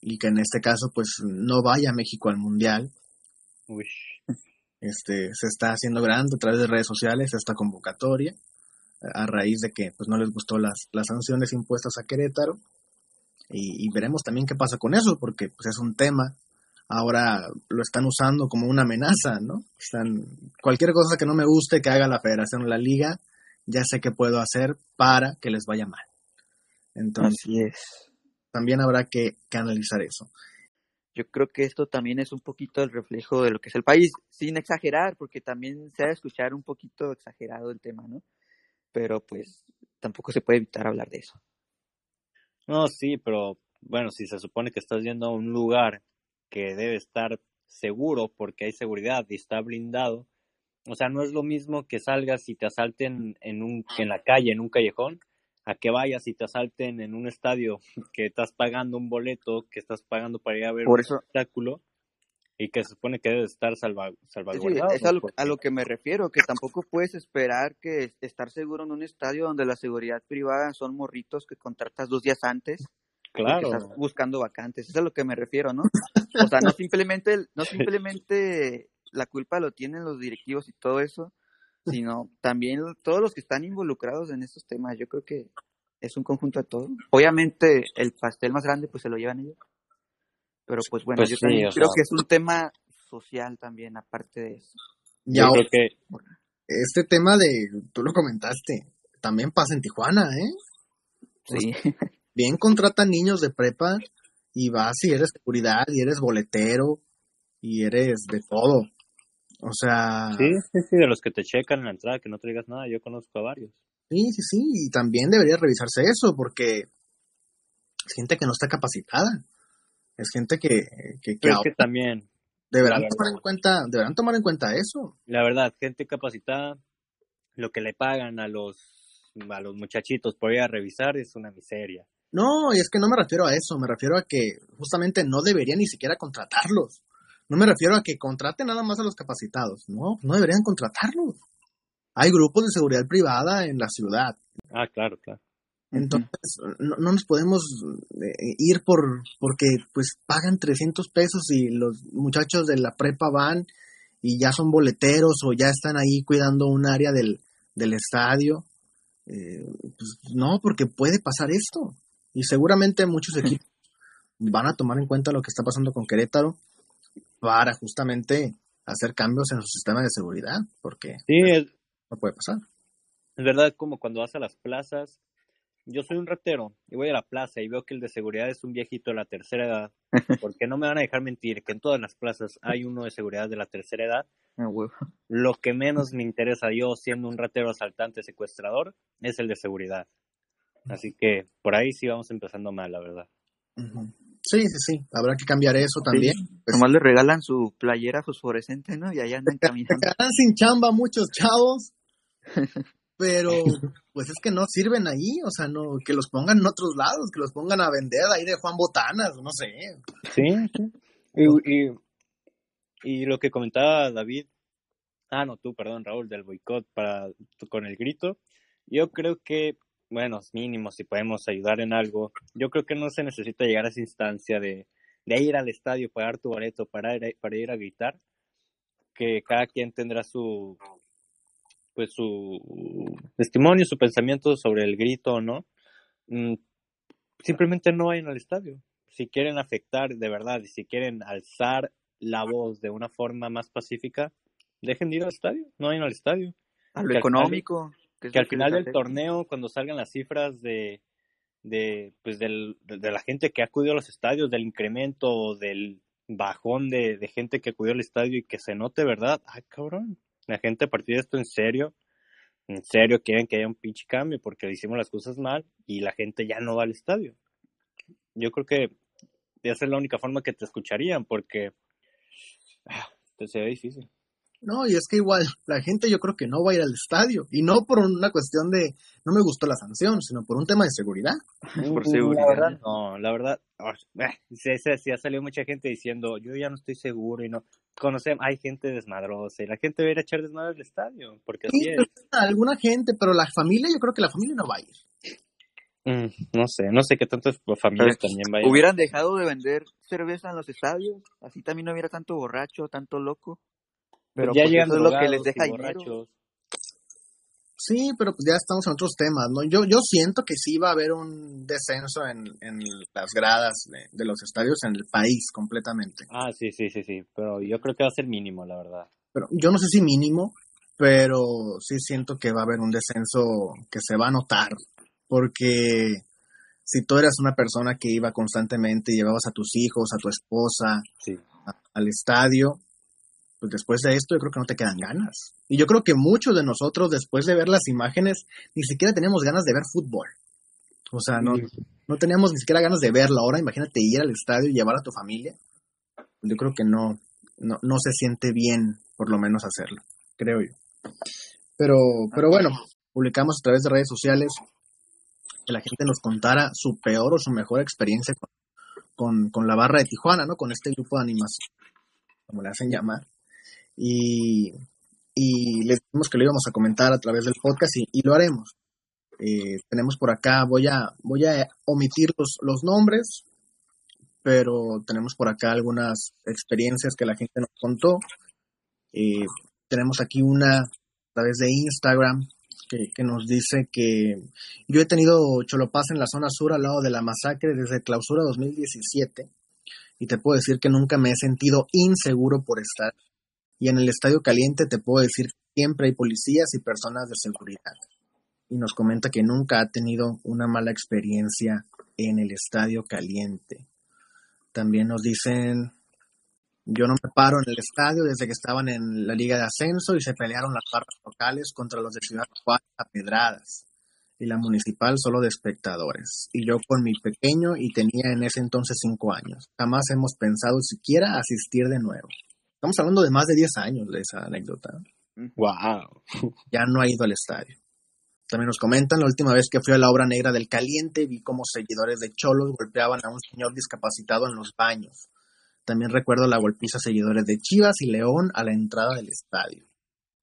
y que en este caso, pues no vaya México al mundial. Este, se está haciendo grande a través de redes sociales esta convocatoria a raíz de que pues no les gustó las, las sanciones impuestas a Querétaro. Y, veremos también qué pasa con eso porque pues es un tema. Ahora lo están usando como una amenaza no están cualquier cosa que no me guste que haga la Federación o la Liga ya sé qué puedo hacer para que les vaya mal. Entonces también habrá que, que analizar eso. Yo creo que esto también es un poquito el reflejo de lo que es el país, sin exagerar, porque también se ha de escuchar un poquito exagerado el tema, ¿no? Pero pues tampoco se puede evitar hablar de eso. No, sí, pero bueno, si se supone que estás yendo a un lugar que debe estar seguro porque hay seguridad y está blindado, o sea, no es lo mismo que salgas y te asalten en, un, en la calle, en un callejón, a que vayas y te asalten en un estadio que estás pagando un boleto, que estás pagando para ir a ver un espectáculo y que se supone que debe estar salva, salvaguardado. es a lo, que me refiero, que tampoco puedes esperar que estar seguro en un estadio donde la seguridad privada son morritos que contratas dos días antes. Claro. estás buscando vacantes, es a lo que me refiero, ¿no? O sea, no simplemente, no simplemente la culpa lo tienen los directivos y todo eso, sino también todos los que están involucrados en estos temas. Yo creo que es un conjunto de todo. Obviamente el pastel más grande pues se lo llevan ellos. Pero pues bueno, pues yo también creo que es un tema social también, aparte de eso. Ya, que... este tema de, tú lo comentaste, también pasa en Tijuana, ¿eh? Sí. bien contratan niños de prepa y vas y eres seguridad y eres boletero y eres de todo. O sea... Sí, sí, sí, de los que te checan en la entrada, que no te digas nada, yo conozco a varios. Sí, sí, sí, y también debería revisarse eso porque es gente que no está capacitada es gente que, que, también deberán tomar en cuenta, deberán tomar en cuenta eso. La verdad, gente capacitada, lo que le pagan a los a los muchachitos por ir a revisar es una miseria. No, y es que no me refiero a eso, me refiero a que justamente no deberían ni siquiera contratarlos. No me refiero a que contraten nada más a los capacitados, no, no deberían contratarlos. Hay grupos de seguridad privada en la ciudad. Ah, claro, claro. Entonces, no, nos podemos eh, ir por porque pues pagan 300 pesos y los muchachos de la prepa van y ya son boleteros o ya están ahí cuidando un área del, del estadio. Eh, pues no, porque puede pasar esto. Y seguramente muchos equipos van a tomar en cuenta lo que está pasando con Querétaro para justamente hacer cambios en su sistema de seguridad, porque no puede pasar. Es verdad, como cuando vas a las plazas, yo soy un ratero y voy a la plaza y veo que el de seguridad es un viejito de la tercera edad, porque no me van a dejar mentir que en todas las plazas hay uno de seguridad de la tercera edad. Ah, Lo que menos me interesa yo siendo un ratero asaltante secuestrador es el de seguridad. Así que por ahí sí vamos empezando mal, la verdad. Sí, sí, sí, habrá que cambiar eso también. Pues Nomás le regalan su playera fosforescente, ¿no? Y allá andan caminando. quedan sin chamba muchos chavos, pero pues es que no sirven ahí, o sea, no que los pongan en otros lados, que los pongan a vender ahí de Juan Botanas, no sé. Sí, sí. Y, y, y lo que comentaba David, ah, no, tú, perdón, Raúl, del boicot para con el grito, yo creo que bueno, mínimo, si podemos ayudar en algo. Yo creo que no se necesita llegar a esa instancia de, de ir al estadio, pagar tu boleto para ir, para ir a gritar, que cada quien tendrá su pues su testimonio, su pensamiento sobre el grito o no. Mm, simplemente no vayan al estadio. Si quieren afectar de verdad y si quieren alzar la voz de una forma más pacífica, dejen de ir al estadio, no vayan al estadio. A lo económico que, al final del torneo, cuando salgan las cifras de, de, pues del, de, la gente que ha acudido a los estadios, del incremento, del bajón de, de, gente que acudió al estadio y que se note, ¿verdad? Ay, cabrón, la gente a partir de esto en serio, en serio quieren que haya un pinche cambio porque hicimos las cosas mal y la gente ya no va al estadio. Yo creo que esa es la única forma que te escucharían porque ah, te se ve difícil. No, y es que igual la gente yo creo que no va a ir al estadio y no por una cuestión de no me gustó la sanción, sino por un tema de seguridad. por seguridad. La verdad, no, la verdad, oh, sí, sí, ha salido mucha gente diciendo, yo ya no estoy seguro y no. Conocemos, hay gente desmadrosa y la gente va a ir a echar desmadre al estadio, porque sí, así es. Alguna gente, pero la familia, yo creo que la familia no va a ir. Mm, no sé, no sé qué tantas familias también va a ir. Hubieran dejado de vender cerveza en los estadios, así también no hubiera tanto borracho, tanto loco. Pero ya llegan eso es lo que les deja borrachos. Sí, pero pues ya estamos en otros temas, ¿no? Yo, yo siento que sí va a haber un descenso en, en las gradas de, de, los estadios en el país completamente. Ah, sí, sí, sí, sí, pero yo creo que va a ser mínimo, la verdad. Pero yo no sé si mínimo, pero sí siento que va a haber un descenso que se va a notar, porque si tú eras una persona que iba constantemente, llevabas a tus hijos, a tu esposa sí. a, al estadio, pues después de esto yo creo que no te quedan ganas. Y yo creo que muchos de nosotros después de ver las imágenes ni siquiera tenemos ganas de ver fútbol. O sea, no, no teníamos ni siquiera ganas de verlo. Ahora imagínate ir al estadio y llevar a tu familia. Yo creo que no, no, no se siente bien por lo menos hacerlo, creo yo. Pero, pero bueno, publicamos a través de redes sociales que la gente nos contara su peor o su mejor experiencia con, con, con la barra de Tijuana, ¿no? Con este grupo de animación, como le hacen llamar y, y les dijimos que lo íbamos a comentar a través del podcast y, lo haremos. Eh, tenemos por acá, voy a, voy a omitir los, los nombres, pero tenemos por acá algunas experiencias que la gente nos contó. Eh, tenemos aquí una a través de Instagram que, que, nos dice que yo he tenido Cholopaz en la zona sur al lado de la masacre desde clausura 2017 y te puedo decir que nunca me he sentido inseguro por estar y en el Estadio Caliente te puedo decir siempre hay policías y personas de seguridad. Y nos comenta que nunca ha tenido una mala experiencia en el Estadio Caliente. También nos dicen, yo no me paro en el estadio desde que estaban en la Liga de Ascenso y se pelearon las barras locales contra los de Ciudad Juárez a pedradas y la municipal solo de espectadores. Y yo con mi pequeño y tenía en ese entonces cinco años. Jamás hemos pensado siquiera asistir de nuevo. Estamos hablando de más de 10 años de esa anécdota. ¡Wow! Ya no ha ido al estadio. También nos comentan, la última vez que fui a la obra negra del caliente vi como seguidores de Cholos golpeaban a un señor discapacitado en los baños. También recuerdo la golpiza seguidores de Chivas y León a la entrada del estadio.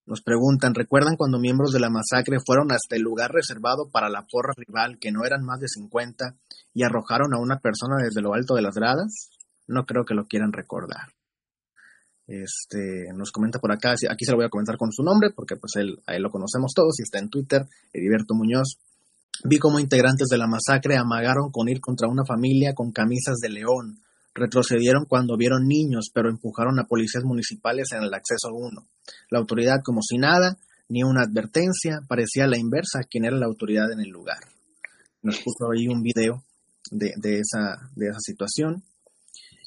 Nos preguntan, ¿recuerdan cuando miembros de la masacre fueron hasta el lugar reservado para la porra rival, que no eran más de 50, y arrojaron a una persona desde lo alto de las gradas? No creo que lo quieran recordar. Este, nos comenta por acá, aquí se lo voy a comentar con su nombre, porque pues él, a él lo conocemos todos y está en Twitter, Heriberto Muñoz. Vi cómo integrantes de la masacre amagaron con ir contra una familia con camisas de león. Retrocedieron cuando vieron niños, pero empujaron a policías municipales en el acceso 1. La autoridad como si nada, ni una advertencia, parecía la inversa a quien era la autoridad en el lugar. Nos puso ahí un video de, esa, de esa situación.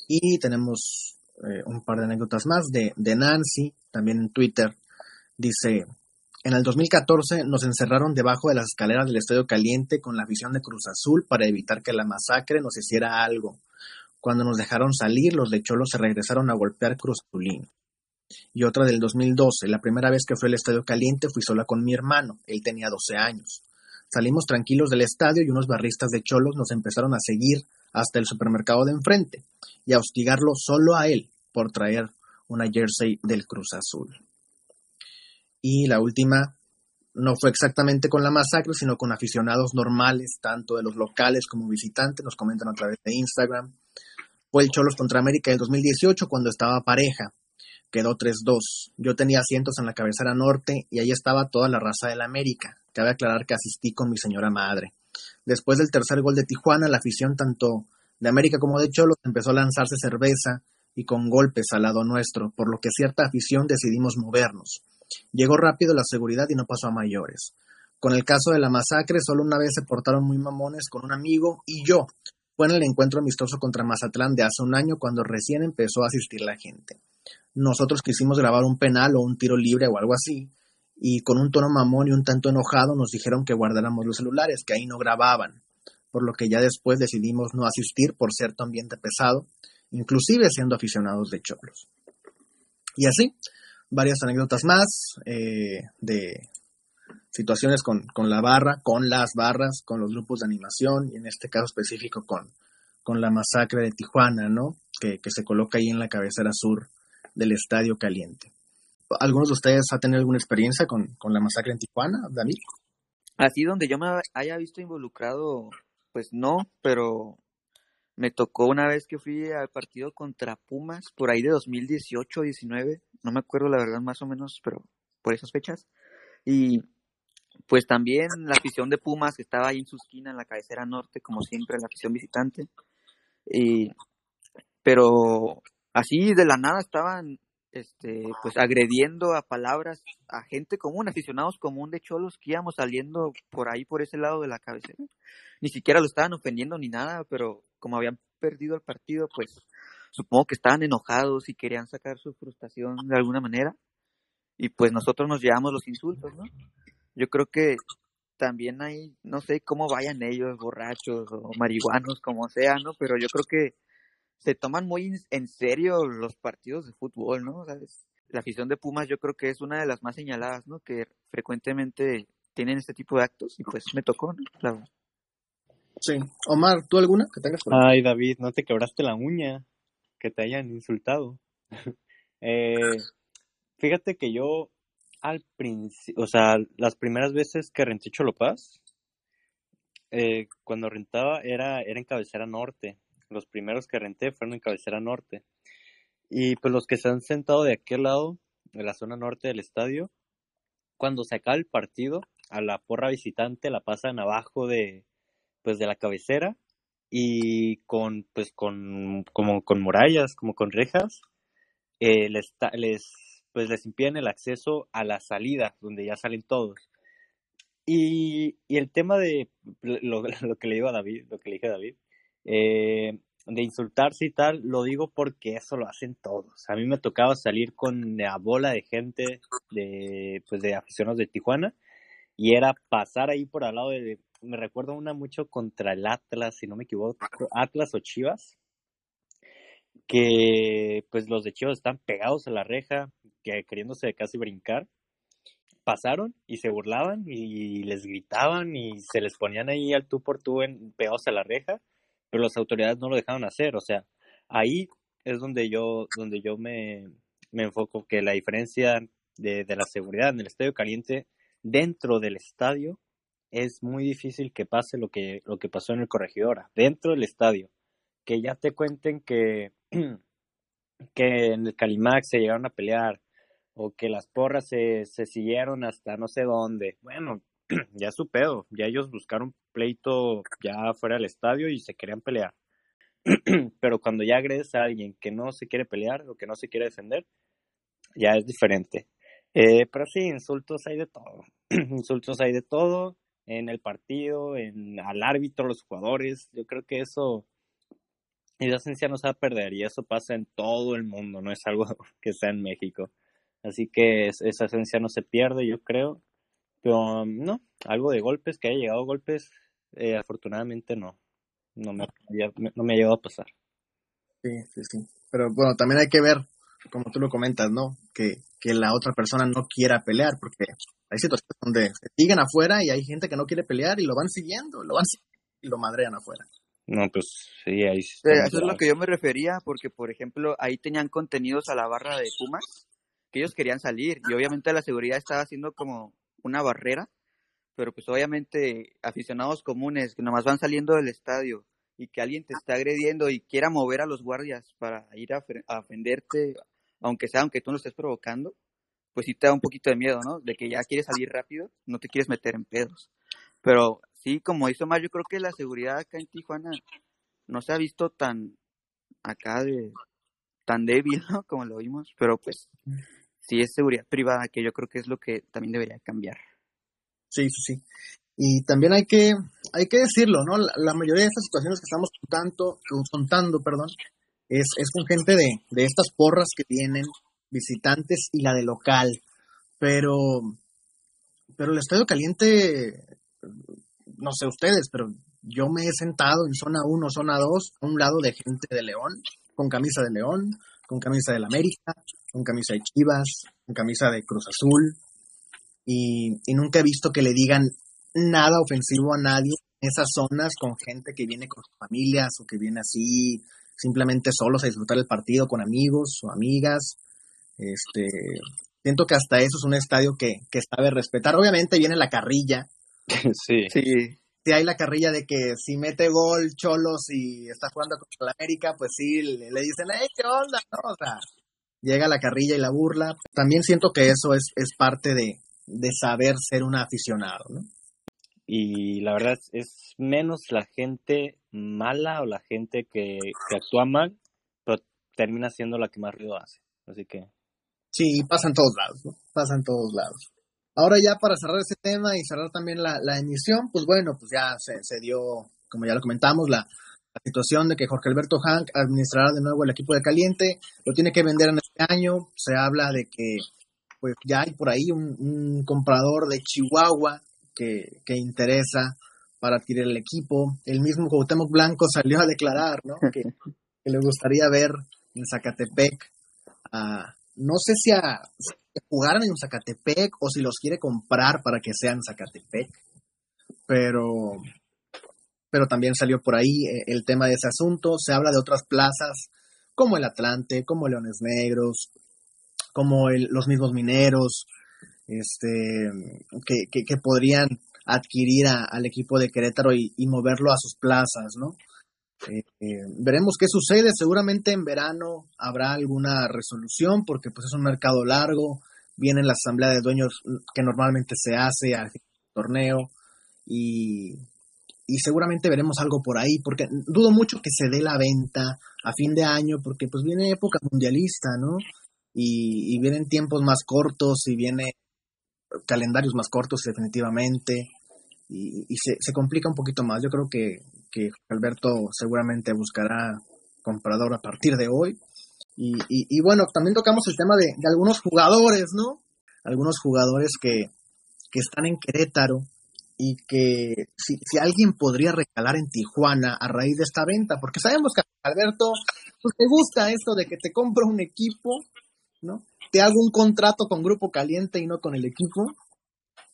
Y tenemos eh, un par de anécdotas más de, de Nancy, también en Twitter. Dice, en el 2014 nos encerraron debajo de las escaleras del Estadio Caliente con la afición de Cruz Azul para evitar que la masacre nos hiciera algo. Cuando nos dejaron salir, los de Cholos se regresaron a golpear Cruz Azulín. Y otra del 2012, la primera vez que fui al Estadio Caliente fui sola con mi hermano, él tenía 12 años. Salimos tranquilos del estadio y unos barristas de Cholos nos empezaron a seguir hasta el supermercado de enfrente y a hostigarlo solo a él por traer una jersey del Cruz Azul. Y la última no fue exactamente con la masacre, sino con aficionados normales, tanto de los locales como visitantes, nos comentan a través de Instagram. Fue el Cholos contra América del 2018 cuando estaba pareja. Quedó 3-2. Yo tenía asientos en la cabecera norte y ahí estaba toda la raza del América. Cabe aclarar que asistí con mi señora madre. Después del tercer gol de Tijuana, la afición tanto de América como de Cholos empezó a lanzarse cerveza y con golpes al lado nuestro, por lo que cierta afición decidimos movernos. Llegó rápido la seguridad y no pasó a mayores. Con el caso de la masacre, solo una vez se portaron muy mamones con un amigo y yo. Fue en el encuentro amistoso contra Mazatlán de hace un año cuando recién empezó a asistir la gente. Nosotros quisimos grabar un penal o un tiro libre o algo así, y con un tono mamón y un tanto enojado nos dijeron que guardáramos los celulares, que ahí no grababan, por lo que ya después decidimos no asistir por cierto ambiente pesado, inclusive siendo aficionados de cholos. Y así, varias anécdotas más eh, de situaciones con, la barra, con las barras, con los grupos de animación y en este caso específico con, con la masacre de Tijuana, ¿no? Que, se coloca ahí en la cabecera sur del Estadio Caliente. ¿Algunos de ustedes ha tenido alguna experiencia con, con la masacre en Tijuana, David? Así donde yo me haya visto involucrado, pues no, pero me tocó una vez que fui al partido contra Pumas, por ahí de 2018 19, no me acuerdo la verdad más o menos, pero por esas fechas. Y pues también la afición de Pumas que estaba ahí en su esquina, en la cabecera norte, como siempre, la afición visitante. Y, pero así de la nada estaban este, pues agrediendo a palabras a gente común, aficionados común de cholos que íbamos saliendo por ahí, por ese lado de la cabecera. Ni siquiera lo estaban ofendiendo ni nada, pero como habían perdido el partido, pues supongo que estaban enojados y querían sacar su frustración de alguna manera. Y pues nosotros nos llevamos los insultos, ¿no? Yo creo que también hay, no sé cómo vayan ellos, borrachos o marihuanos, como sea, ¿no? Pero yo creo que se toman muy en serio los partidos de fútbol, ¿no? La afición de Pumas yo creo que es una de las más señaladas, ¿no? Que frecuentemente tienen este tipo de actos y pues me tocó, ¿no? Claro. Sí. Omar, ¿tú alguna que tengas por Ay, David, no te quebraste la uña, que te hayan insultado. eh, fíjate que yo al principio, o sea, las primeras veces que renté Cholopaz, eh, cuando rentaba era, era en cabecera norte los primeros que renté fueron en cabecera norte. Y pues los que se han sentado de aquel lado, de la zona norte del estadio, cuando se acaba el partido, a la porra visitante la pasan abajo de, pues de la cabecera y con, pues con, como con murallas, como con rejas, eh, les, les, pues les impiden el acceso a la salida, donde ya salen todos. Y, y el tema de lo, que le digo a David, lo que le dije a David, eh, de insultarse y tal, lo digo porque eso lo hacen todos. A mí me tocaba salir con la bola de gente de, pues de aficionados de Tijuana y era pasar ahí por al lado de, me recuerdo una mucho contra el Atlas, si no me equivoco, Atlas o Chivas, que pues los de Chivas están pegados a la reja, que queriéndose casi brincar. Pasaron y se burlaban y les gritaban y se les ponían ahí al tú por tú en, pegados a la reja pero las autoridades no lo dejaron hacer, o sea, ahí es donde yo, donde yo me, enfoco, que la diferencia de, la seguridad en el estadio caliente dentro del estadio es muy difícil que pase lo que, lo que pasó en el corregidora, dentro del estadio, que ya te cuenten que, que en el Calimax se llegaron a pelear o que las porras se, se siguieron hasta no sé dónde. Bueno, ya es su pedo, ya ellos buscaron pleito ya fuera del estadio y se querían pelear. Pero cuando ya agredes a alguien que no se quiere pelear o que no se quiere defender, ya es diferente. Eh, pero sí, insultos hay de todo. insultos hay de todo en el partido, en al árbitro, los jugadores. Yo creo que eso, esa esencia no se va a perder y eso pasa en todo el mundo, no es algo que sea en México. Así que esa esencia no se pierde, yo creo. Pero no, algo de golpes, que haya llegado golpes, eh, afortunadamente no. No me, no me ha llegado a pasar. Sí, sí, sí. Pero bueno, también hay que ver, como tú lo comentas, ¿no? Que, que la otra persona no quiera pelear, porque hay situaciones donde se siguen afuera y hay gente que no quiere pelear y lo van siguiendo, lo van y lo madrean afuera. No, pues sí, ahí sí. Eso es lo que yo me refería, porque por ejemplo, ahí tenían contenidos a la barra de Pumas que ellos querían salir y obviamente la seguridad estaba haciendo como una barrera, pero pues obviamente aficionados comunes que nomás van saliendo del estadio y que alguien te está agrediendo y quiera mover a los guardias para ir a, ofenderte, aunque sea, aunque tú no estés provocando, pues sí te da un poquito de miedo, ¿no? De que ya quieres salir rápido, no te quieres meter en pedos. Pero sí, como hizo más, yo creo que la seguridad acá en Tijuana no se ha visto tan acá de tan débil, ¿no? Como lo vimos, pero pues sí es seguridad privada, que yo creo que es lo que también debería cambiar. Sí, sí, sí. Y también hay que, hay que decirlo, ¿no? La, mayoría de estas situaciones que estamos contando, contando perdón, es, es con gente de, de estas porras que vienen, visitantes y la de local. Pero, pero el Estadio Caliente, no sé ustedes, pero yo me he sentado en zona 1, zona 2, a un lado de gente de León, con camisa de León, con camisa del América, con camisa de Chivas, con camisa de Cruz Azul, y, nunca he visto que le digan nada ofensivo a nadie en esas zonas con gente que viene con sus familias o que viene así simplemente solos a disfrutar el partido con amigos o amigas. Este, siento que hasta eso es un estadio que, que sabe respetar. Obviamente viene la carrilla. Sí. sí. Si hay la carrilla de que si mete gol Cholos y está jugando contra la América, pues sí, le, dicen, ¡Ey, qué onda! O sea, llega la carrilla y la burla. También siento que eso es, es parte de, de saber ser un aficionado, ¿no? Y la verdad es menos la gente mala o la gente que, que actúa mal, pero termina siendo la que más ruido hace. Así que. Sí, pasa en todos lados, ¿no? Pasa en todos lados. Ahora ya para cerrar ese tema y cerrar también la, emisión, pues bueno, pues ya se, dio, como ya lo comentamos, la, la situación de que Jorge Alberto Hank administrará de nuevo el equipo de Caliente, lo tiene que vender en este año, se habla de que pues ya hay por ahí un, comprador de Chihuahua que, que, interesa para adquirir el equipo, el mismo Cuauhtémoc Blanco salió a declarar, ¿no? Que, que le gustaría ver en Zacatepec a, no sé si a, jugaran en Zacatepec o si los quiere comprar para que sean Zacatepec, pero, pero también salió por ahí eh, el tema de ese asunto. Se habla de otras plazas como el Atlante, como Leones Negros, como los mismos mineros, este, que, que, podrían adquirir al equipo de Querétaro y, moverlo a sus plazas, ¿no? Eh, veremos qué sucede. Seguramente en verano habrá alguna resolución porque pues es un mercado largo. Viene la asamblea de dueños que normalmente se hace al torneo y, y seguramente veremos algo por ahí porque dudo mucho que se dé la venta a fin de año porque pues viene época mundialista, ¿no? Y, y vienen tiempos más cortos y viene calendarios más cortos definitivamente y, y se, se, complica un poquito más. Yo creo que, que Alberto seguramente buscará comprador a partir de hoy. Y, y, bueno, también tocamos el tema de, de, algunos jugadores, ¿no? Algunos jugadores que, que están en Querétaro y que si, si, alguien podría recalar en Tijuana a raíz de esta venta, porque sabemos que Alberto, pues te gusta esto de que te compro un equipo, ¿no? Te hago un contrato con Grupo Caliente y no con el equipo,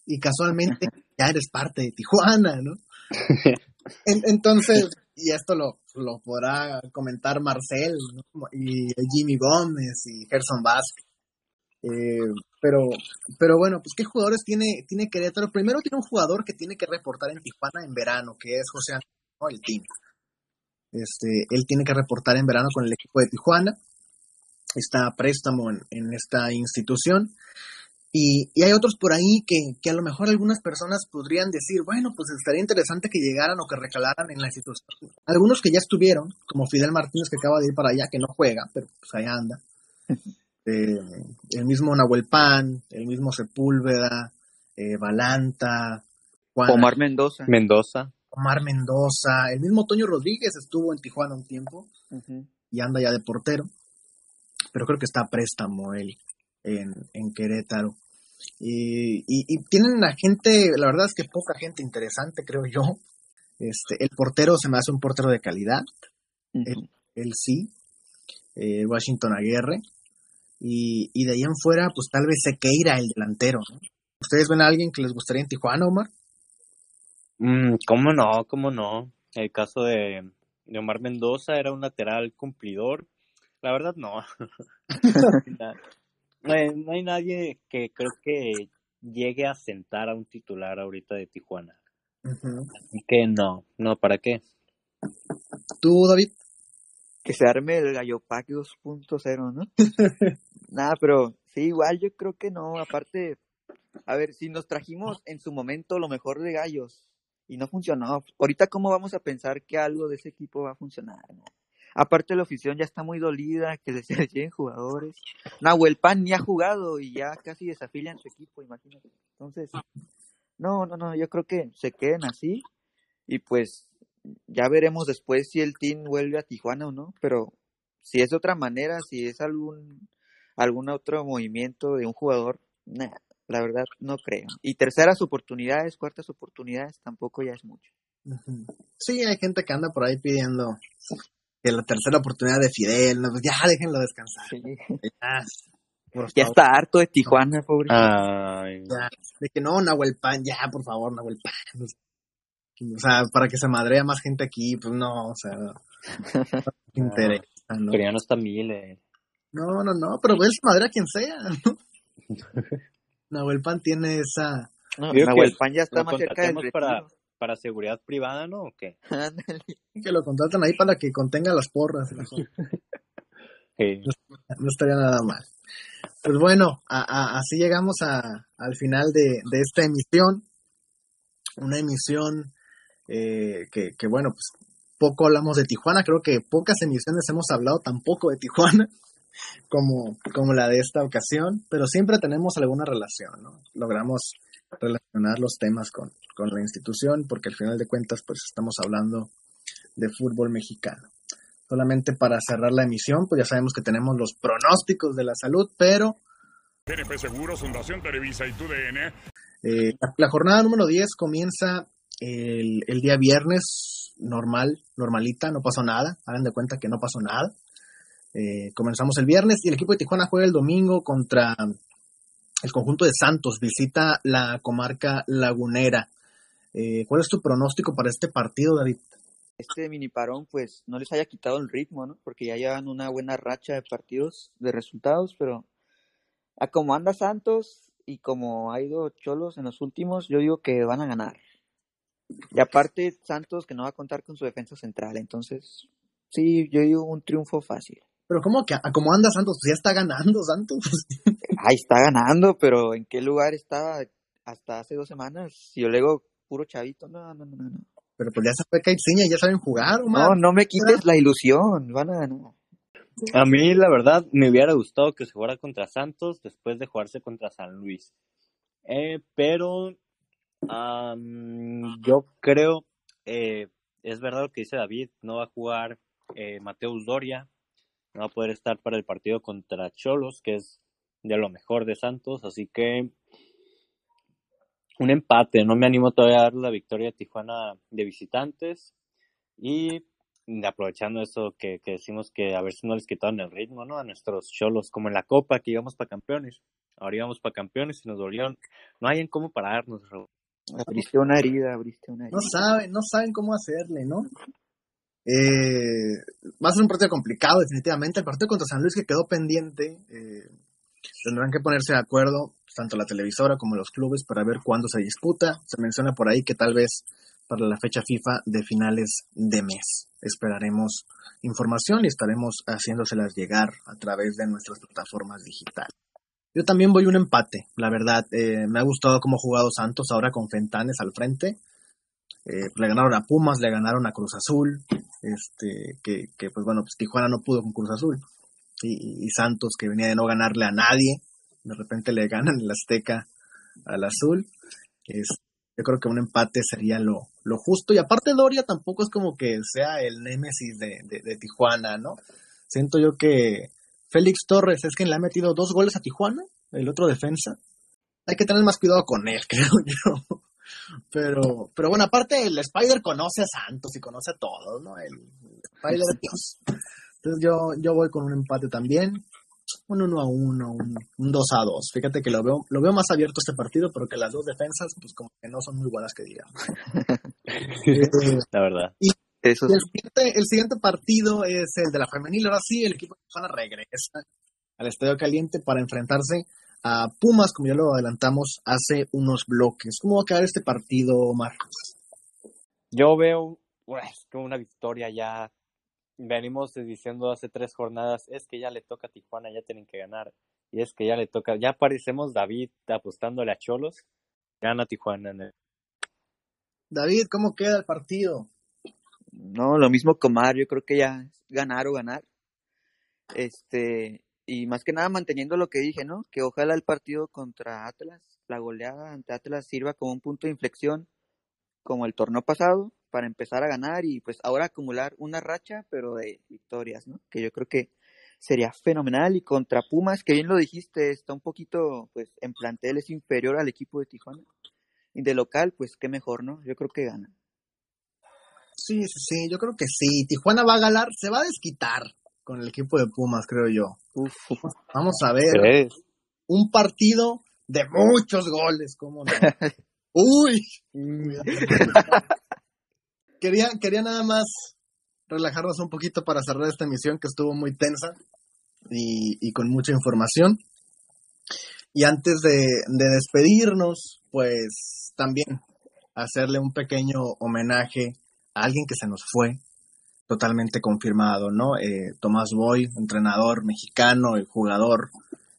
y casualmente ya eres parte de Tijuana, ¿no? entonces, y esto lo, lo podrá comentar Marcel y Jimmy Gómez y Gerson Vázquez. Eh, pero, pero bueno, pues qué jugadores tiene, tiene Querétaro. Primero tiene un jugador que tiene que reportar en Tijuana en verano, que es José Antonio, el team. Este, él tiene que reportar en verano con el equipo de Tijuana. está a préstamo en, esta institución. Y, hay otros por ahí que, que, a lo mejor algunas personas podrían decir, bueno, pues estaría interesante que llegaran o que recalaran en la institución. Algunos que ya estuvieron, como Fidel Martínez que acaba de ir para allá, que no juega, pero pues allá anda. Eh, el mismo Nahuel Pan, el mismo Sepúlveda, eh, Balanta, Omar Mendoza. Mendoza. Omar Mendoza, el mismo Toño Rodríguez estuvo en Tijuana un tiempo y anda ya de portero, pero creo que está a préstamo él en, en Querétaro. Y, y, tienen la gente, la verdad es que poca gente interesante, creo yo. Este, el portero se me hace un portero de calidad, él, sí, eh, Washington Aguirre, y, y, de ahí en fuera, pues tal vez Sequeira, el delantero. ¿Ustedes ven a alguien que les gustaría en Tijuana, Omar? Mm, ¿Cómo no? ¿Cómo no? El caso de, Omar Mendoza era un lateral cumplidor. La verdad, no. no, hay, nadie que creo que llegue a sentar a un titular ahorita de Tijuana. Así que no, no, ¿para qué? ¿Tú, David? Que se arme el Gallo Pack 2.0, ¿no? Nada, pero sí, igual yo creo que no. Aparte, a ver, si nos trajimos en su momento lo mejor de Gallos y no funcionó. Ahorita, ¿cómo vamos a pensar que algo de ese equipo va a funcionar? Aparte, la afición ya está muy dolida, que se lleguen jugadores. Nahuel Pan ni ha jugado y ya casi desafilia en su equipo, imagínate. Entonces, no, no, no, yo creo que se queden así y pues ya veremos después si el team vuelve a Tijuana o no, pero si es otra manera, si es algún algún otro movimiento de un jugador, nada, la verdad no creo. Y terceras oportunidades, cuartas oportunidades, tampoco ya es mucho. Sí, hay gente que anda por ahí pidiendo que la tercera oportunidad de Fidel, no, pues ya déjenlo descansar. Ya, está harto de Tijuana, pobre. de que no, Nahuel Pan, ya, por favor, Nahuel Pan. O sea, para que se madrea más gente aquí, pues no, o sea, no interesa, ¿no? Pero ya no está Mile. No, no, no, pero él se madrea quien sea, ¿no? Nahuel Pan tiene esa. No, Nahuel Pan ya está más cerca del para, para seguridad privada, ¿no? ¿O qué? que lo contratan ahí para que contenga las porras. no, estaría nada mal. Pues bueno, así llegamos a, al final de, de, esta emisión. Una emisión eh, que, que, bueno, pues poco hablamos de Tijuana. Creo que pocas emisiones hemos hablado tampoco de Tijuana como, como la de esta ocasión, pero siempre tenemos alguna relación, ¿no? Logramos relacionar los temas con, con la institución porque al final de cuentas pues estamos hablando de fútbol mexicano. Solamente para cerrar la emisión, pues ya sabemos que tenemos los pronósticos de la salud, pero... Seguros, Fundación Televisa y TUDN. Eh, la, jornada número 10 comienza el, el, día viernes, normal, normalita, no pasó nada. Hagan de cuenta que no pasó nada. Eh, comenzamos el viernes y el equipo de Tijuana juega el domingo contra el conjunto de Santos, visita la comarca lagunera. Eh, ¿Cuál es tu pronóstico para este partido, David? Este mini parón, pues no les haya quitado el ritmo, ¿no? Porque ya llevan una buena racha de partidos, de resultados, pero a como anda Santos y como ha ido Cholos en los últimos, yo digo que van a ganar. Y aparte, Santos que no va a contar con su defensa central, entonces, sí, yo digo un triunfo fácil. Pero ¿cómo que como anda Santos? Pues ya está ganando Santos. Ay, está ganando, pero ¿en qué lugar estaba hasta hace dos semanas? Si yo le digo puro chavito, no, no, no, no. Pero pues ya se fue Caixinha, ya saben jugar, No, no me quites la ilusión, van a ganar. A mí, la verdad, me hubiera gustado que se jugara contra Santos después de jugarse contra San Luis. Eh, pero yo creo, eh, es verdad lo que dice David, no va a jugar eh, Mateus Doria, no va a poder estar para el partido contra Cholos, que es de lo mejor de Santos, así que un empate, no me animo todavía a dar la victoria a Tijuana de visitantes y aprovechando eso que, decimos que a ver si no les quitaron el ritmo, ¿no? A nuestros cholos, como en la Copa, que íbamos para campeones. Ahora íbamos para campeones y nos dolieron. No hay en cómo pararnos. Abriste una herida, abriste una herida. No saben, no saben cómo hacerle, ¿no? Eh, va a ser un partido complicado, definitivamente. El partido contra San Luis que quedó pendiente, eh, tendrán que ponerse de acuerdo, tanto la televisora como los clubes, para ver cuándo se disputa. Se menciona por ahí que tal vez para la fecha FIFA de finales de mes. Esperaremos información y estaremos haciéndoselas llegar a través de nuestras plataformas digitales. Yo también voy un empate, la verdad. Eh, me ha gustado cómo ha jugado Santos ahora con Fentanes al frente. Eh, le ganaron a Pumas, le ganaron a Cruz Azul. Este, que, que pues bueno, pues Tijuana no pudo con Cruz Azul. Y, Santos, que venía de no ganarle a nadie, de repente le ganan el Azteca al Azul. Es, yo creo que un empate sería lo, lo justo. Y aparte Doria tampoco es como que sea el némesis de, de, de Tijuana, ¿no? Siento yo que Félix Torres es quien le ha metido dos goles a Tijuana, el otro defensa. Hay que tener más cuidado con él, creo yo. Pero, pero bueno, aparte el Spider conoce a Santos y conoce a todos, ¿no? El Spider Dios. Entonces yo, yo voy con un empate también. Un 1 a 1, un, un 2 a 2. Fíjate que lo veo, lo veo más abierto este partido, pero que las dos defensas, pues como que no son muy buenas que digamos. La verdad. Y, Eso y el, siguiente, el siguiente partido es el de la femenil. Ahora sí, el equipo de Tijuana regresa al Estadio Caliente para enfrentarse a Pumas, como ya lo adelantamos hace unos bloques. ¿Cómo va a quedar este partido, Omar? Yo veo como una victoria ya. Venimos diciendo hace tres jornadas, es que ya le toca a Tijuana, ya tienen que ganar. Y es que ya le toca, ya parecemos David apostándole a Cholos. Gana Tijuana. En el... David, ¿cómo queda el partido? No, lo mismo con Mar, yo creo que ya es ganar o ganar. Este, y más que nada manteniendo lo que dije, ¿no? Que ojalá el partido contra Atlas, la goleada ante Atlas sirva como un punto de inflexión, como el torneo pasado, para empezar a ganar y pues ahora acumular una racha, pero de victorias, ¿no? Que yo creo que sería fenomenal y contra Pumas, que bien lo dijiste, está un poquito, pues en plantel es inferior al equipo de Tijuana. Y de local, pues qué mejor, ¿no? Yo creo que gana. Sí, sí, sí, yo creo que sí. Tijuana va a ganar, se va a desquitar con el equipo de Pumas, creo yo. Uf. Vamos a ver un partido de muchos goles, ¿cómo no? Uy, quería, quería nada más relajarnos un poquito para cerrar esta emisión que estuvo muy tensa y, y con mucha información. Y antes de, de despedirnos, pues también hacerle un pequeño homenaje a alguien que se nos fue, totalmente confirmado, ¿no? Eh, Tomás Boy, entrenador mexicano, el jugador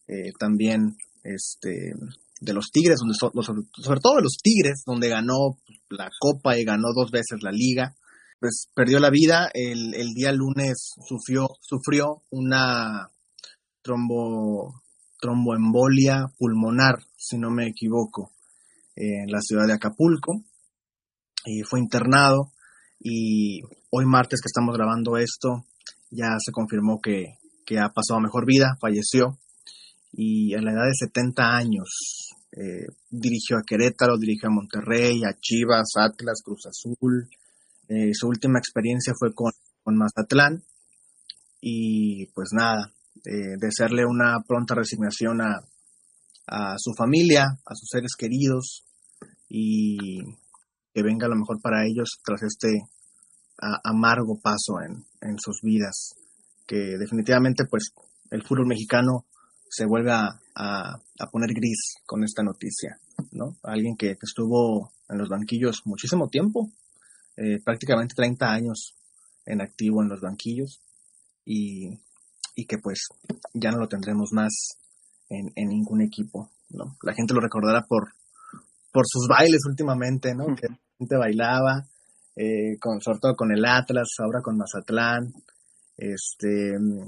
eh, también este, de los Tigres, donde so- sobre todo de los Tigres, donde ganó la Copa y ganó dos veces la Liga, pues perdió la vida. El, el día lunes sufrió, sufrió una trombo, tromboembolia pulmonar, si no me equivoco, en la ciudad de Acapulco. Y fue internado y hoy martes que estamos grabando esto ya se confirmó que, que ha pasado a mejor vida, falleció y a la edad de 70 años eh, dirigió a Querétaro, dirigió a Monterrey, a Chivas, Atlas, Cruz Azul. Eh, su última experiencia fue con, con Mazatlán y pues nada, eh, desearle una pronta resignación a, a su familia, a sus seres queridos y que venga lo mejor para ellos tras este a- amargo paso en, en sus vidas, que definitivamente pues el fútbol mexicano se vuelve a, a- a poner gris con esta noticia, ¿no? Alguien que, que estuvo en los banquillos muchísimo tiempo, eh, prácticamente 30 años en activo en los banquillos y, y que pues ya no lo tendremos más en, en ningún equipo, ¿no? La gente lo recordará por, por sus bailes últimamente, ¿no? Que la gente bailaba, eh, con, sobre todo con el Atlas, ahora con Mazatlán. Este, mm,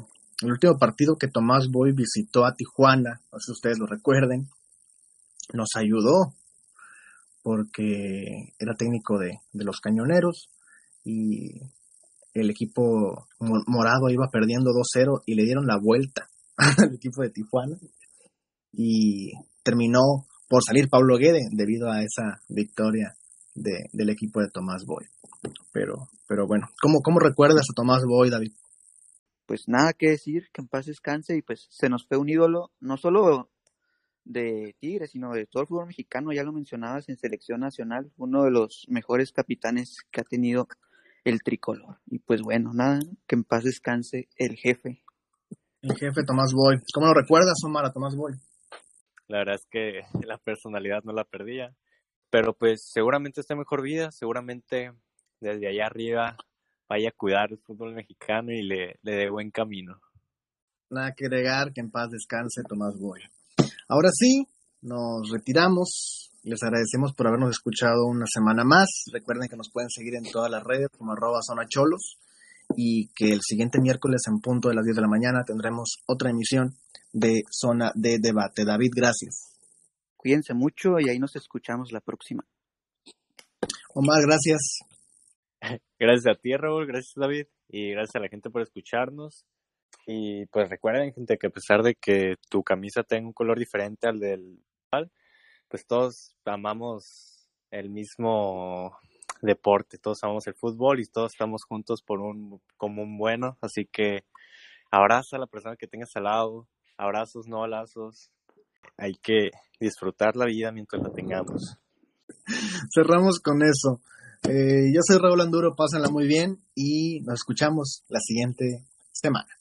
el último partido que Tomás Boy visitó a Tijuana, no sé si ustedes lo recuerden, nos ayudó porque era técnico de, de los cañoneros y el equipo mo- morado iba perdiendo 2-0 y le dieron la vuelta al equipo de Tijuana y terminó por salir Pablo Guede debido a esa victoria de, del equipo de Tomás Boy. Pero, pero bueno, ¿cómo, ¿cómo recuerdas a Tomás Boy, David? Pues nada que decir, que en paz descanse y pues se nos fue un ídolo, no solo de Tigres, sino de todo el fútbol mexicano, ya lo mencionabas en selección nacional, uno de los mejores capitanes que ha tenido el tricolor. Y pues bueno, nada, que en paz descanse el jefe. El jefe Tomás Boy. ¿Cómo lo recuerdas, Omar, a Tomás Boy? La verdad es que la personalidad no la perdía. pero pues seguramente esté mejor vida, seguramente desde allá arriba vaya a cuidar el fútbol mexicano y le, le dé buen camino. Nada que agregar, que en paz descanse Tomás Boy. Ahora sí, nos retiramos. Les agradecemos por habernos escuchado una semana más. Recuerden que nos pueden seguir en todas las redes como arroba cholos y que el siguiente miércoles en punto de las 10 de la mañana tendremos otra emisión de Zona de Debate. David, gracias. Cuídense mucho y ahí nos escuchamos la próxima. Omar, gracias. Gracias a ti, Raúl, gracias David y gracias a la gente por escucharnos. Y pues recuerden, gente, que a pesar de que tu camisa tenga un color diferente al del pues todos amamos el mismo deporte, todos amamos el fútbol y todos estamos juntos por un común bueno, así que abraza a la persona que tengas al lado, abrazos, no lazos, hay que disfrutar la vida mientras la tengamos. Cerramos con eso. Eh, yo soy Raúl Anduro, pásenla muy bien y nos escuchamos la siguiente semana.